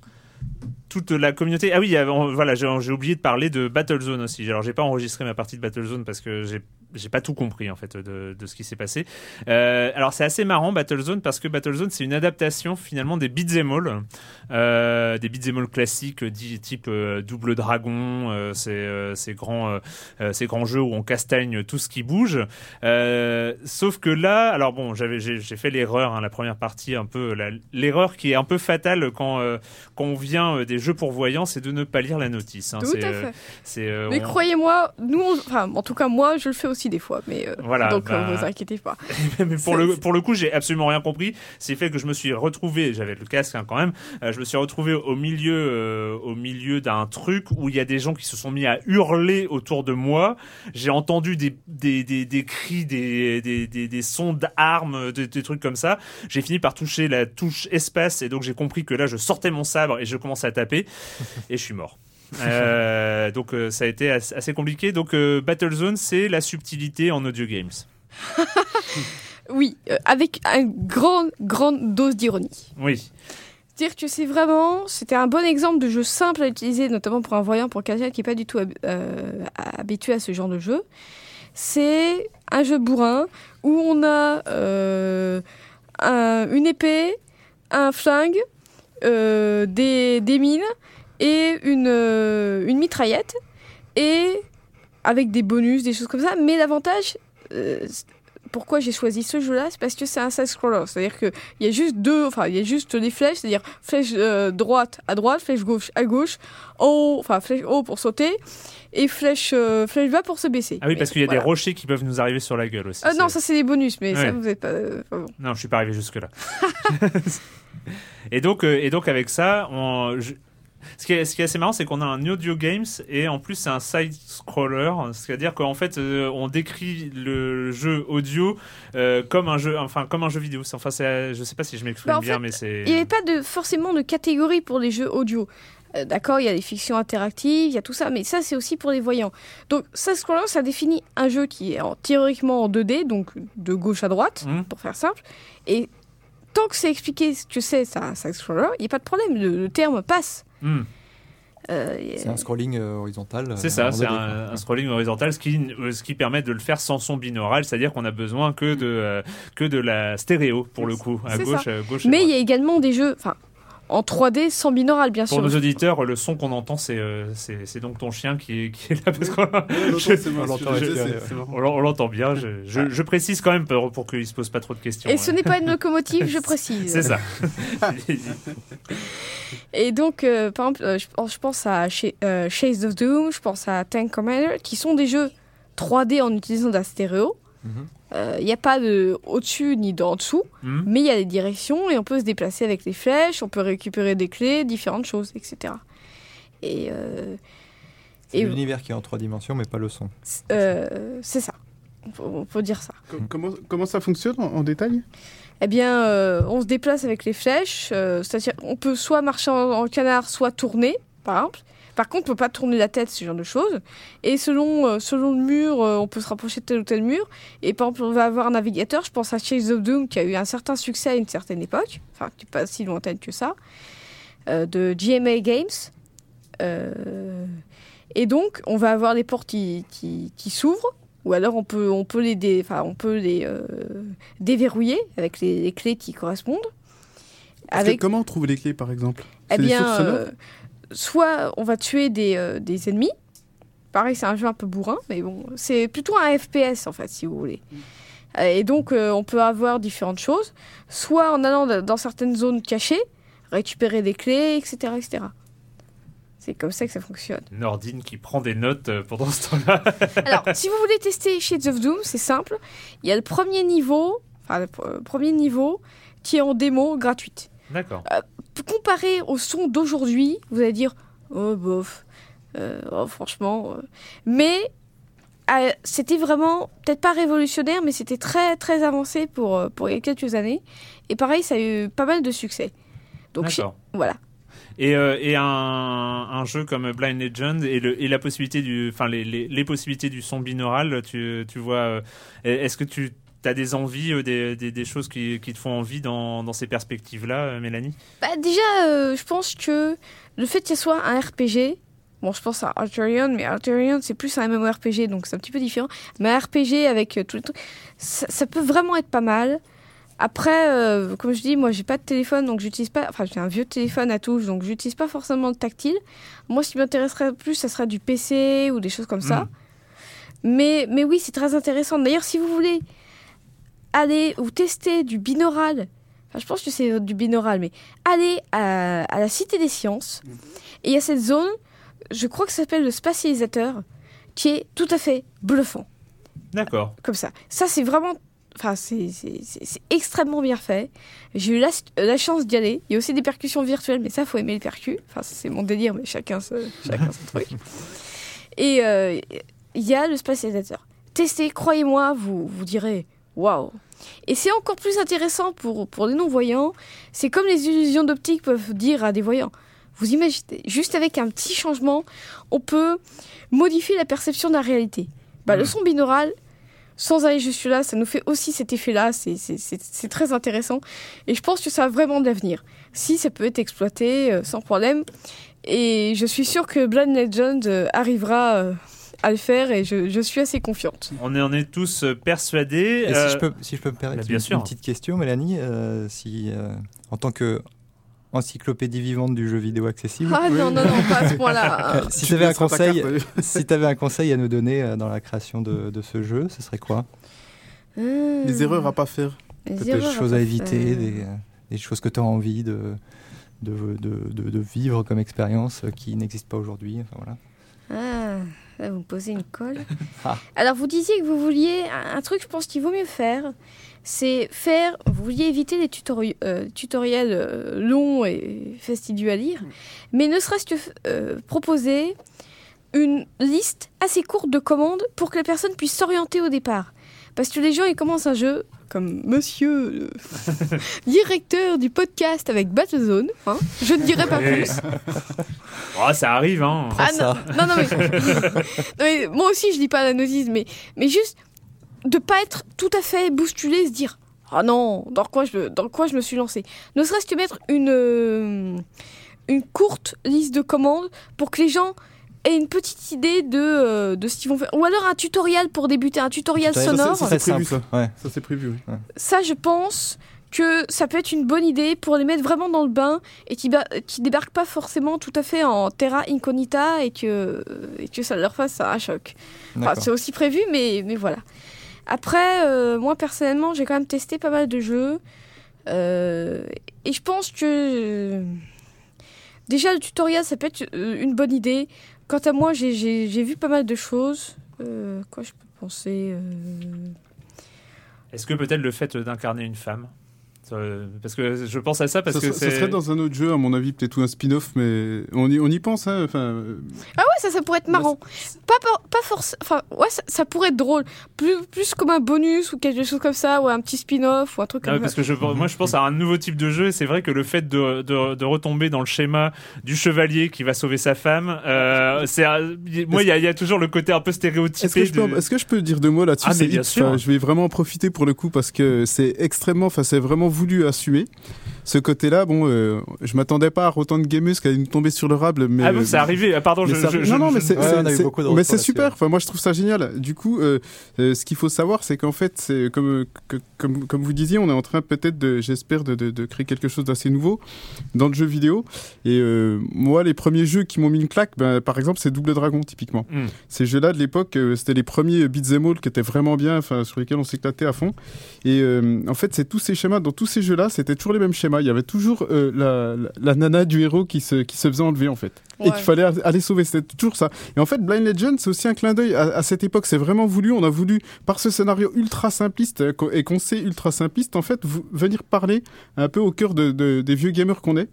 toute la communauté. Ah oui, voilà, j'ai oublié de parler de Battlezone aussi. Alors, j'ai pas enregistré ma partie de Battlezone parce que j'ai j'ai pas tout compris en fait de, de ce qui s'est passé. Euh, alors c'est assez marrant Battlezone parce que Battlezone c'est une adaptation finalement des beat'em all, euh, des beat'em all classiques dit- type euh, Double Dragon, euh, ces, euh, ces grands euh, euh, ces grands jeux où on castagne tout ce qui bouge. Euh, sauf que là, alors bon, j'avais j'ai fait l'erreur hein, la première partie un peu l'erreur qui est un peu fatale quand euh, quand on vient euh, des jeux pour voyants, c'est de ne pas lire la notice. hein. Tout à euh, fait. euh, Mais on- croyez-moi, nous, on- enfin, en tout cas moi, je le fais aussi des fois, mais euh, Voilà, donc bah- euh, vous inquiétez pas. mais pour le, pour le coup, j'ai absolument rien compris. C'est fait que je me suis retrouvé, j'avais le casque hein, quand même, euh, je me suis retrouvé au milieu, euh, au milieu d'un truc où il y a des gens qui se sont mis à hurler autour de moi. J'ai entendu des, des, des, des cris, des, des, des, des sons d'armes, des, des trucs comme ça. J'ai fini par toucher la touche espace et donc j'ai compris que là, je sortais mon sabre et je commençais à taper et je suis mort. Euh, donc euh, ça a été as- assez compliqué. Donc euh, Battlezone, c'est la subtilité en audio games. Oui, avec une grande, grande dose d'ironie. Oui. C'est-à-dire que c'est vraiment, c'était un bon exemple de jeu simple à utiliser, notamment pour un voyant, pour quelqu'un qui n'est pas du tout hab- euh, habitué à ce genre de jeu. C'est un jeu bourrin où on a euh, un- une épée, un flingue, euh, des, des mines et une, euh, une mitraillette. et avec des bonus, des choses comme ça. Mais l'avantage, euh, pourquoi j'ai choisi ce jeu-là, c'est parce que c'est un side-scroller. C'est-à-dire qu'il y a juste deux, enfin, il y a juste des flèches, c'est-à-dire flèche euh, droite à droite, flèche gauche à gauche, haut, enfin, flèche haut pour sauter, et flèche, euh, flèche bas pour se baisser. Ah oui, Mais parce qu'il y a voilà. des rochers qui peuvent nous arriver sur la gueule aussi. Ah non, ça c'est des bonus, mais Ouais. ça vous êtes pas. euh, bon. Non, je suis pas arrivé jusque-là. et, donc, euh, et donc, avec ça, on, je- ce, qui est, ce qui est assez marrant, c'est qu'on a un audio games et en plus, c'est un side-scroller. C'est-à-dire qu'en fait, euh, on décrit le jeu audio euh, comme, un jeu, enfin, comme un jeu vidéo. Enfin, je sais pas si je m'exprime Bah, en bien, fait, mais c'est. Il n'y avait pas de, forcément de catégorie pour les jeux audio. Euh, D'accord, il y a les fictions interactives, il y a tout ça, mais ça c'est aussi pour les voyants. Donc ça, scroller, ça définit un jeu qui est en- théoriquement en 2D, donc de gauche à droite, Mhm. pour faire simple. Et tant que c'est expliqué ce que c'est ça, un side scroller, il n'y a pas de problème, le, le terme passe. Hmm. Euh, C'est un scrolling euh, horizontal. C'est euh, ça, en c'est 2D, un, scrolling horizontal, ce qui, euh, ce qui permet de le faire sans son binaural, c'est-à-dire qu'on a besoin que de, euh, que de la stéréo pour le coup, à C'est gauche, ça. à gauche. Mais il y a également des jeux, enfin, en 3D sans binaural bien Pour sûr. nos auditeurs, le son qu'on entend, c'est euh, c'est c'est donc ton chien qui est, qui est là parce qu'on on l'entend- bien. Je, je, je précise quand même pour, pour qu'il se pose pas trop de questions. Et ce hein. n'est pas une locomotive, je précise. C'est ça. Et donc, euh, par exemple, euh, je, pense- je pense à euh, Shades of Doom, je pense à Tank Commander, qui sont des jeux 3D en utilisant de la stéréo. Mhm. Il n'y a pas de au-dessus ni d'en dessous, Hmm. mais il y a des directions et on peut se déplacer avec les flèches, on peut récupérer des clés, différentes choses, etc. Et euh, C'est et- l'univers qui est en trois dimensions, mais pas le son. euh, c'est ça. On peut, on peut dire ça. Co- Comment, comment ça fonctionne en, en détail? Eh bien, euh, on se déplace avec les flèches. euh, C'est-à-dire, on peut soit marcher en, en canard, soit tourner, par exemple. Par contre, on peut pas tourner la tête, ce genre de choses. Et selon, euh, selon le mur, euh, on peut se rapprocher de tel ou tel mur. Et par exemple, on va avoir un navigateur. Je pense à Chase of Doom, qui a eu un certain succès à une certaine époque. Enfin, qui n'est pas si lointaine que ça. euh, de GMA Games. Euh, et donc, on va avoir les portes qui, qui, qui s'ouvrent. Ou alors, on peut, on peut les, dé- enfin, on peut les euh, déverrouiller avec les, les clés qui correspondent. Avec, Comment on trouve les clés, par exemple? Eh des bien, euh, soit on va tuer des, euh, des ennemis. Pareil, c'est un jeu un peu bourrin, mais bon, c'est plutôt un FPS en fait, si vous voulez. Euh, Et donc, euh, on peut avoir différentes choses. Soit en allant da- dans certaines zones cachées, récupérer des clés, etc., etc. C'est comme ça que ça fonctionne. Nordine qui prend des notes pendant ce temps-là. Alors, si vous voulez tester Shades of Doom, c'est simple. Il y a le premier niveau, enfin le pr- premier niveau, qui est en démo gratuite. D'accord. Comparé au son d'aujourd'hui, vous allez dire, oh bof, euh, oh, franchement. euh. Mais euh, c'était vraiment, peut-être pas révolutionnaire, mais c'était très très avancé pour, pour il y a quelques années. Et pareil, ça a eu pas mal de succès. Donc voilà. Et, euh, et un, un jeu comme Blind Legend et, le, et la possibilité du, enfin les, les, les possibilités du son binaural, tu, tu vois, euh, est-ce que tu as des envies, euh, des, des, des choses qui, qui te font envie dans, dans ces perspectives-là, euh, Mélanie? Bah, déjà, euh, je pense que le fait ce soit un RPG, bon, je pense à Alterion, mais Alterion, c'est plus un MMORPG, donc c'est un petit peu différent. Mais un RPG avec tous les trucs, ça, ça peut vraiment être pas mal. Après, comme je dis, moi, j'ai pas de téléphone, donc j'utilise pas. Enfin, j'ai un vieux téléphone à touche, donc j'utilise pas forcément le tactile. Moi, ce qui m'intéresserait plus, ça serait du PC ou des choses comme ça. Mm. Mais, mais oui, c'est très intéressant. D'ailleurs, si vous voulez aller ou tester du binaural, enfin, je pense que c'est du binaural, mais allez à, à la Cité des Sciences, et il y a cette zone, je crois que ça s'appelle le spatialisateur, qui est tout à fait bluffant, D'accord. comme ça. Ça, c'est vraiment... Enfin, c'est extrêmement bien fait. J'ai eu la, la chance d'y aller. Il y a aussi des percussions virtuelles, mais ça, faut aimer les percus. Enfin, c'est mon délire, mais chacun, ce- chacun son truc. Et euh, il y a le spatialisateur. Testez, croyez-moi, vous, vous direz waouh. Et c'est encore plus intéressant pour, pour les non-voyants. C'est comme les illusions d'optique peuvent dire à des voyants. Vous imaginez, juste avec un petit changement, on peut modifier la perception de la réalité. Bah, Le Mhm. son binaural, sans aller jusque-là, ça nous fait aussi cet effet-là. C'est très intéressant. Et je pense que ça a vraiment de l'avenir. Si ça peut être exploité euh, sans problème. Et je suis sûre que Blind Legend euh, arrivera euh, à le faire et je, je suis assez confiante. On en est tous euh, persuadés. Et euh, si, je peux, si je peux me permettre bah, bien une, sûr. une petite question, Mélanie, euh, si, euh, en tant que encyclopédie vivante du jeu vidéo accessible. Ah non, non, non, pas à ce point-là. Si Tu avais un conseil, si tu avais un conseil à nous donner dans la création de, de ce jeu, ce serait quoi? Hmm. Les erreurs à pas faire. Peut-être des choses à éviter, des, des choses que tu as envie de, de, de, de- de vivre comme expérience qui n'existent pas aujourd'hui. Enfin, voilà. Ah, là, vous me posez une colle. Ah. Alors, vous disiez que vous vouliez un un truc, je pense qu'il vaut mieux faire. C'est faire. Vous vouliez éviter les tutori- euh, tutoriels euh, longs et fastidieux à lire, mais ne serait-ce que euh, proposer une liste assez courte de commandes pour que la personne puisse s'orienter au départ. Parce que les gens, ils commencent un jeu comme monsieur le directeur du podcast avec Battlezone. hein, je ne dirai pas plus. Oh, ça arrive, hein. Ah ça. non, non, non, mais... non, mais moi aussi je lis pas la notice, mais, mais juste de pas être tout à fait bousculé, se dire ah non, dans quoi je, dans quoi je me suis lancé? Ne serait-ce que mettre une, euh, une courte liste de commandes pour que les gens aient une petite idée de, euh, de ce qu'ils vont faire. Ou alors un tutoriel pour débuter, un tutoriel Tutoriel, sonore. Ça, c'est prévu, ça. Ouais. Ça, c'est prévu, oui. Ça, je pense que ça peut être une bonne idée pour les mettre vraiment dans le bain et qui, ba- qui débarquent pas forcément tout à fait en terra incognita et que, et que ça leur fasse un choc. Enfin, c'est aussi prévu, mais, mais voilà. Après, euh, moi personnellement, j'ai quand même testé pas mal de jeux. Euh, et je pense que. euh, déjà, le tutoriel, ça peut être euh, une bonne idée. Quant à moi, j'ai- vu pas mal de choses. Euh, quoi je peux penser euh, Est-ce que peut-être le fait d'incarner une femme Parce que je pense à ça parce ça, que ça serait dans un autre jeu, à mon avis, peut-être ou un spin-off, mais on y, on y pense. Hein, enfin, euh, Ah ouais, ça, ça pourrait être marrant. Pas, pas, pas forcément. Enfin, ouais, ça, ça pourrait être drôle. Plus, plus comme un bonus ou quelque chose comme ça, ou un petit spin-off ou un truc Ah comme ouais, ça. parce que je, moi je pense à un nouveau type de jeu et c'est vrai que le fait de, de, de retomber dans le schéma du chevalier qui va sauver sa femme, euh, c'est moi il y, a- il y a toujours le côté un peu stéréotypé. Est-ce que, je peux, de- est-ce que je peux dire deux mots là-dessus? Ah, je vais vraiment en profiter pour le coup parce que c'est extrêmement, enfin c'est vraiment voulu assumer. Ce côté-là, bon, euh, je m'attendais pas à autant de gamers qui allaient nous tomber sur le rable, mais Ah bon, c'est arrivé. Ah, pardon, mais je, ça- je- je- non, non, mais c'est Ouais, super. ouais. Enfin, moi, je trouve ça génial. Du coup, euh, euh, ce qu'il faut savoir, c'est qu'en fait, c'est comme, que- comme comme vous disiez, on est en train peut-être, de, j'espère, de, de, de créer quelque chose d'assez nouveau dans le jeu vidéo. Et euh, moi, les premiers jeux qui m'ont mis une claque, ben, par exemple, c'est Double Dragon, typiquement. Hmm. Ces jeux-là de l'époque, euh, c'était les premiers beat'em all qui étaient vraiment bien, enfin sur lesquels on s'éclatait à fond. Et euh, en fait, c'est tous ces schémas, dans tous ces jeux-là, c'était toujours les mêmes schémas. Il y avait toujours euh, la, la, la nana du héros qui se, qui se faisait enlever en fait, et qu'il fallait aller sauver. C'était toujours ça. Et en fait, Blind Legend, c'est aussi un clin d'œil à, à cette époque. C'est vraiment voulu. On a voulu, par ce scénario ultra simpliste euh, et qu'on sait ultra simpliste, en fait, venir parler un peu au cœur de, de- des vieux gamers qu'on est.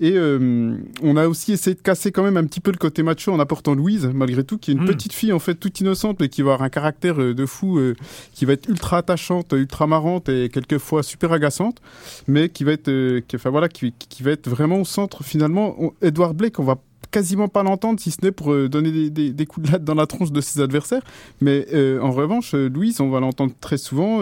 Et euh, on a aussi essayé de casser quand même un petit peu le côté macho en apportant Louise, malgré tout, qui est une Mm. petite fille en fait toute innocente mais qui va avoir un caractère euh, de fou, euh, qui va être ultra attachante, ultra marrante et quelquefois super agaçante, mais qui va être, euh, qui, enfin voilà, qui, qui va être vraiment au centre finalement. On- Edward Blake, on va quasiment pas l'entendre si ce n'est pour euh, donner des, des- des coups de latte dans la tronche de ses adversaires. Mais euh, en revanche, euh, Louise, on va l'entendre très souvent.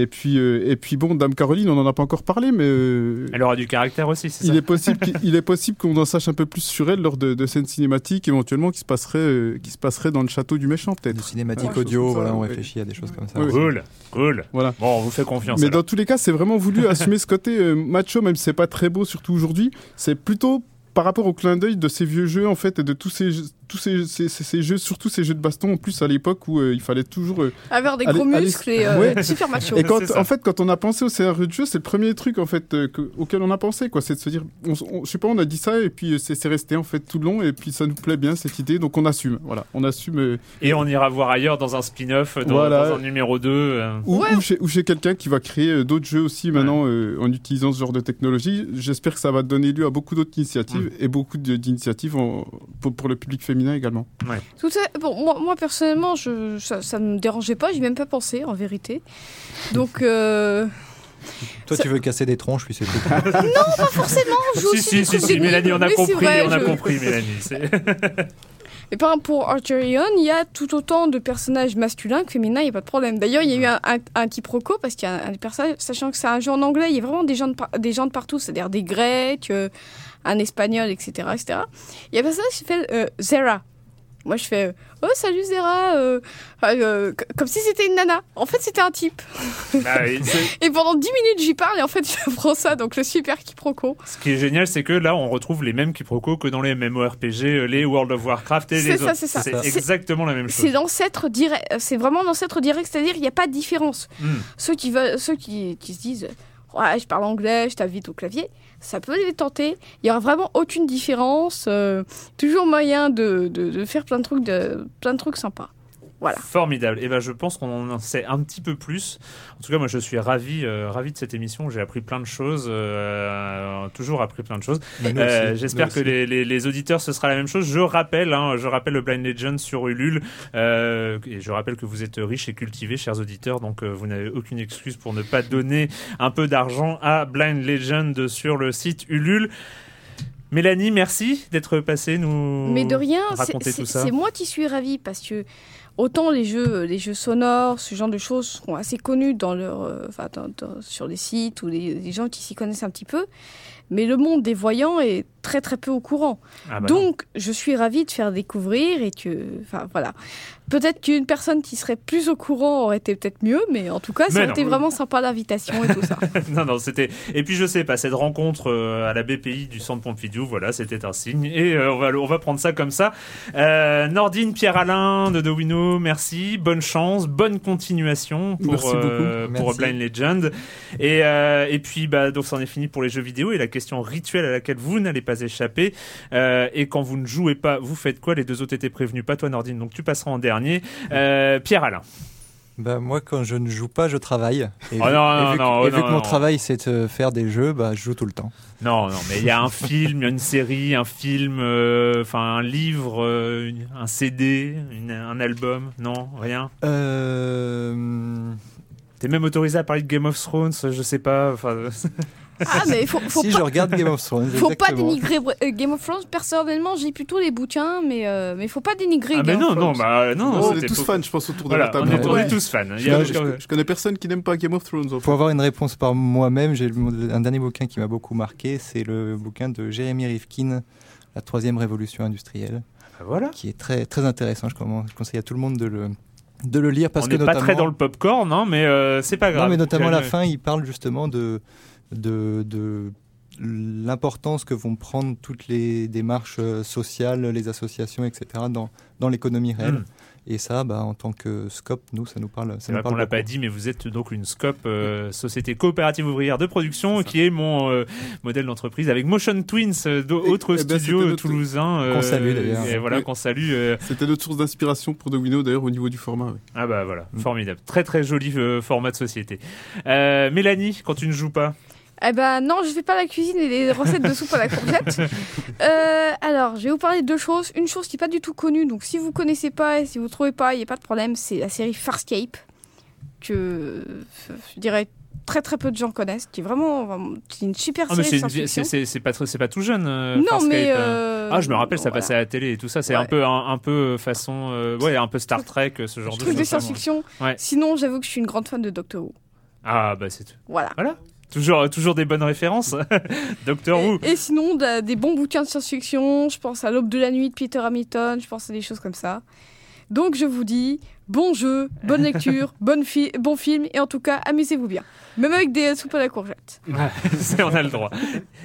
Et puis, euh, et puis bon, Dame Caroline, on n'en a pas encore parlé, mais euh, Elle aura du caractère aussi, c'est il ça est possible, il est possible qu'on en sache un peu plus sur elle lors de, de scènes cinématiques, éventuellement qui se passerait, euh, qui se passerait dans le château du méchant, Des peut-être. cinématiques Ouais, audio, voilà, on réfléchit à des choses comme ça. Ouais, Cool, cool. Voilà. Bon, on vous fait confiance. Mais alors. dans tous les cas, c'est vraiment voulu assumer ce côté euh, macho, même si c'est pas très beau, surtout aujourd'hui. C'est plutôt par rapport au clin d'œil de ces vieux jeux en fait et de tous ces jeux- tous ces, ces, ces- ces jeux surtout ces jeux de baston en plus à l'époque où euh, il fallait toujours euh, Avoir des gros muscles et euh, Ouais. super macho. Et quand, en fait, quand on a pensé au scénario de jeu, c'est le premier truc en fait euh, que- auquel on a pensé, quoi. C'est de se dire, on, on- je sais pas, on a dit ça et puis c'est resté en fait tout le long et puis ça nous plaît bien cette idée, donc on assume. Voilà, on assume. euh, Et on ira voir ailleurs dans un spin-off, dans, Voilà. dans un numéro 2. ou, Ouais. ou chez, ou chez quelqu'un qui va créer euh, d'autres jeux aussi maintenant euh, en utilisant ce genre de technologie. J'espère que ça va donner lieu à beaucoup d'autres initiatives et beaucoup d'initiatives pour, pour le public féminin également. Tout à- bon, moi, moi, personnellement, je, ça, ça me dérangeait pas, j'y ai même pas pensé en vérité. Donc, euh, Toi, Ça- tu veux casser des tronches, puis c'est tout. pas forcément, je joue Si, si, si, si, Mélanie, on a compris, vrai, on a je- compris, Mélanie. Et par exemple, pour Archerion, il y a tout autant de personnages masculins que féminins, il n'y a pas de problème. D'ailleurs, il y a eu un, un, un quiproquo parce qu'il y a un des personnages, sachant que c'est un jeu en anglais, il y a vraiment des gens de, par- des gens de partout, c'est-à-dire des Grecs, euh, un Espagnol, etc., etc. Il y a un personnage qui s'appelle euh, Zera. Moi, je fais Oh, salut Zera euh, euh, Comme si c'était une nana. En fait, c'était un type. Bah oui, c'est- Et pendant 10 minutes, j'y parle et en fait, je prends ça, donc le super quiproquo. Ce qui est génial, c'est que là, on retrouve les mêmes quiproquos que dans les MMORPG, euh, les World of Warcraft et C'est les ça, autres. c'est ça. C'est C'est- exactement la même C'est chose. l'ancêtre direct. euh, C'est vraiment l'ancêtre direct, c'est-à-dire il n'y a pas de différence. Hmm. Ceux qui veulent, ceux qui, qui se disent ouais, je parle anglais, je tape vite au clavier, ça peut les tenter. Il y aura vraiment aucune différence. euh, toujours moyen de, de, de faire plein de trucs, de, plein de trucs sympas. Voilà. Formidable. Et ben, je pense qu'on en sait un petit peu plus. En tout cas, moi, je suis ravi, euh, ravi de cette émission. J'ai appris plein de choses, euh, toujours appris plein de choses. Nous Euh, aussi, J'espère que les, les, les auditeurs, ce sera la même chose. Je rappelle, hein, je rappelle le Blind Legend sur Ulule. Euh, et je rappelle que vous êtes riches et cultivés, chers auditeurs. Donc, euh, vous n'avez aucune excuse pour ne pas donner un peu d'argent à Blind Legend sur le site Ulule. Mélanie, merci d'être passée nous Mais de rien, c'est- raconter c'est tout ça. c'est moi qui suis ravie parce que autant les jeux, les jeux sonores, ce genre de choses sont assez connus dans leur, euh, sur des sites ou les, les gens qui s'y connaissent un petit peu, mais le monde des voyants est très très peu au courant. Ah bah non. Donc, je suis ravie de faire découvrir et que, enfin voilà, peut-être qu'une personne qui serait plus au courant aurait été peut-être mieux, mais en tout cas, ça Mais a non. été vraiment sympa l'invitation et tout ça. non, non, c'était. Et puis je sais pas, cette rencontre euh, à la BPI du Centre Pompidou, voilà, c'était un signe. Et euh, on va, on va prendre ça comme ça. Euh, Nordine, Pierre-Alain de Dowino, merci, bonne chance, bonne continuation pour euh, pour Merci. Blind Legend. Et euh, et puis bah donc c'en est fini pour les jeux vidéo et la question rituelle à laquelle vous n'allez pas échapper. Euh, et quand vous ne jouez pas, vous faites quoi? Les deux autres étaient prévenus, pas toi Nordine, donc tu passeras en dernier. Euh, Pierre-Alain. Bah, moi, quand je ne joue pas, je travaille. Et Oh vu, non, et non, vu que- non, et vu non, que mon travail, c'est de faire des jeux, bah, je joue tout le temps. Non, non, mais il y a un film, une série, un film, euh, enfin un livre, euh, un CD, une- un album, non, rien? Euh... T'es même autorisé à parler de Game of Thrones, je sais pas. Ah, mais faut, faut si pas. je regarde Game of Thrones, Faut pas dénigrer euh, Game of Thrones. Personnellement, j'ai plutôt les bouquins, mais euh, mais faut pas dénigrer ah mais Game non, of non, Thrones. bah non, on c'était est tous faux. fans, je pense, autour de Voilà, la table. on est, on Ouais. tous fans. Il y Je, a- je- je connais personne qui n'aime pas Game of Thrones. Pour avoir une réponse par moi-même, j'ai le- un dernier bouquin qui m'a beaucoup marqué, c'est le bouquin de Jérémy Rifkin, La troisième révolution industrielle, Bah voilà. qui est très, très intéressant. Je, conseille à tout le monde de le, de le lire parce on que n'est pas notamment, très dans le popcorn, non, mais euh, c'est pas grave. Non, mais notamment à la fin, il parle justement de, de, de l'importance que vont prendre toutes les démarches euh, sociales, les associations, etc. dans, dans l'économie réelle. Hmm. Et ça, bah, en tant que SCOP, nous, ça nous parle. Ça C'est nous qu'on parle l'a pas dit, mais vous êtes donc une SCOP, euh, Société Coopérative Ouvrière de Production, qui est mon euh, modèle d'entreprise, avec Motion Twins, d'autres Eh ben, studios c'était notre- toulousains. euh, Qu'on salue, d'ailleurs. Et voilà, Oui. qu'on salue. euh, C'était notre source d'inspiration pour Dowino, d'ailleurs, au niveau du format. Ah bah voilà, Mm. formidable. Très très joli euh, format de société. Euh, Mélanie, quand tu ne joues pas Eh ben non, je fais pas la cuisine et les recettes de soupe à la courgette. Euh, alors, je vais vous parler de deux choses. Une chose qui est pas du tout connue, donc si vous connaissez pas et si vous trouvez pas, il y a pas de problème. C'est la série Farscape que je dirais très très peu de gens connaissent. Qui est vraiment, vraiment- qui est une super mais série c'est pas, pas tout jeune. euh, Non, Farscape, mais euh. euh, Ah, je me rappelle, ça passait à la télé et tout ça. C'est Ouais. un peu un, un peu façon, euh, ouais, un peu Star Trek, ce genre de Truc de choses. science-fiction. Ouais. Sinon, j'avoue que je suis une grande fan de Doctor Who. Ah bah c'est tout. Voilà. Voilà. Toujours, toujours des bonnes références. Doctor Who. Et, sinon, de- des bons bouquins de science-fiction. Je pense à L'Aube de la nuit de Peter Hamilton. Je pense à des choses comme ça. Donc, je vous dis bon jeu, bonne lecture, bonne fi- bon film. Et en tout cas, amusez-vous bien. Même avec des soupes à la courgette. On a le droit.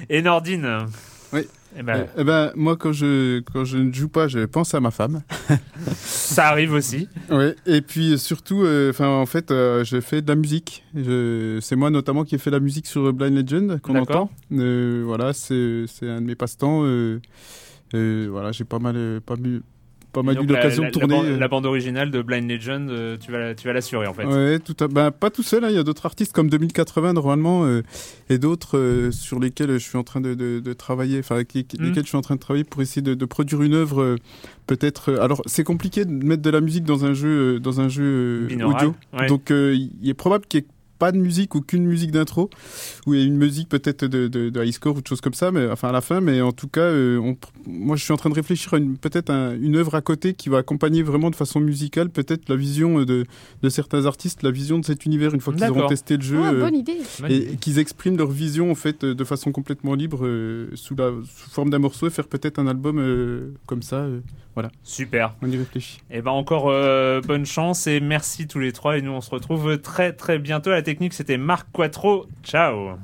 Et Nordine Oui. Eh ben, Eh ben, moi, quand je, quand je ne joue pas, je pense à ma femme. ça arrive aussi. Ouais. Et puis surtout, euh, en fait, euh, je fais de la musique. Je- C'est moi notamment qui ai fait la musique sur Blind Legend qu'on entend. Euh, voilà, c'est c'est un de mes passe-temps. euh, euh, voilà, j'ai pas mal, euh, pas, pas mal eu l'occasion de tourner. La, bande- euh, la bande originale de Blind Legend, euh, tu vas, tu vas l'assurer en fait. Ouais, tout à... ben, pas tout seul, hein, il y a d'autres artistes comme 2080 normalement euh, et d'autres euh, sur lesquels je suis en train de, de- de travailler, enfin avec les- Mm. lesquels je suis en train de travailler pour essayer de, de produire une œuvre peut-être. alors c'est compliqué de mettre de la musique dans un jeu, dans un jeu Binaural, audio, ouais. donc il est probable qu'il n'y ait pas de musique ou qu'une musique d'intro, ou une musique peut-être de, de, de high score ou de choses comme ça, mais enfin à la fin. Mais en tout cas, euh, on- moi je suis en train de réfléchir à une- peut-être un- une œuvre à côté qui va accompagner vraiment de façon musicale peut-être la vision euh, de, de certains artistes, la vision de cet univers une fois qu'ils auront testé le jeu. Ah, euh, bonne idée. Et idée. qu'ils expriment leur vision en fait euh, de façon complètement libre euh, sous la sous forme d'un morceau et faire peut-être un album euh, comme ça euh, voilà Super. on y réfléchit Et ben encore euh, bonne chance et merci tous les trois et nous on se retrouve très très bientôt. La technique c'était Marc Quattro. Ciao.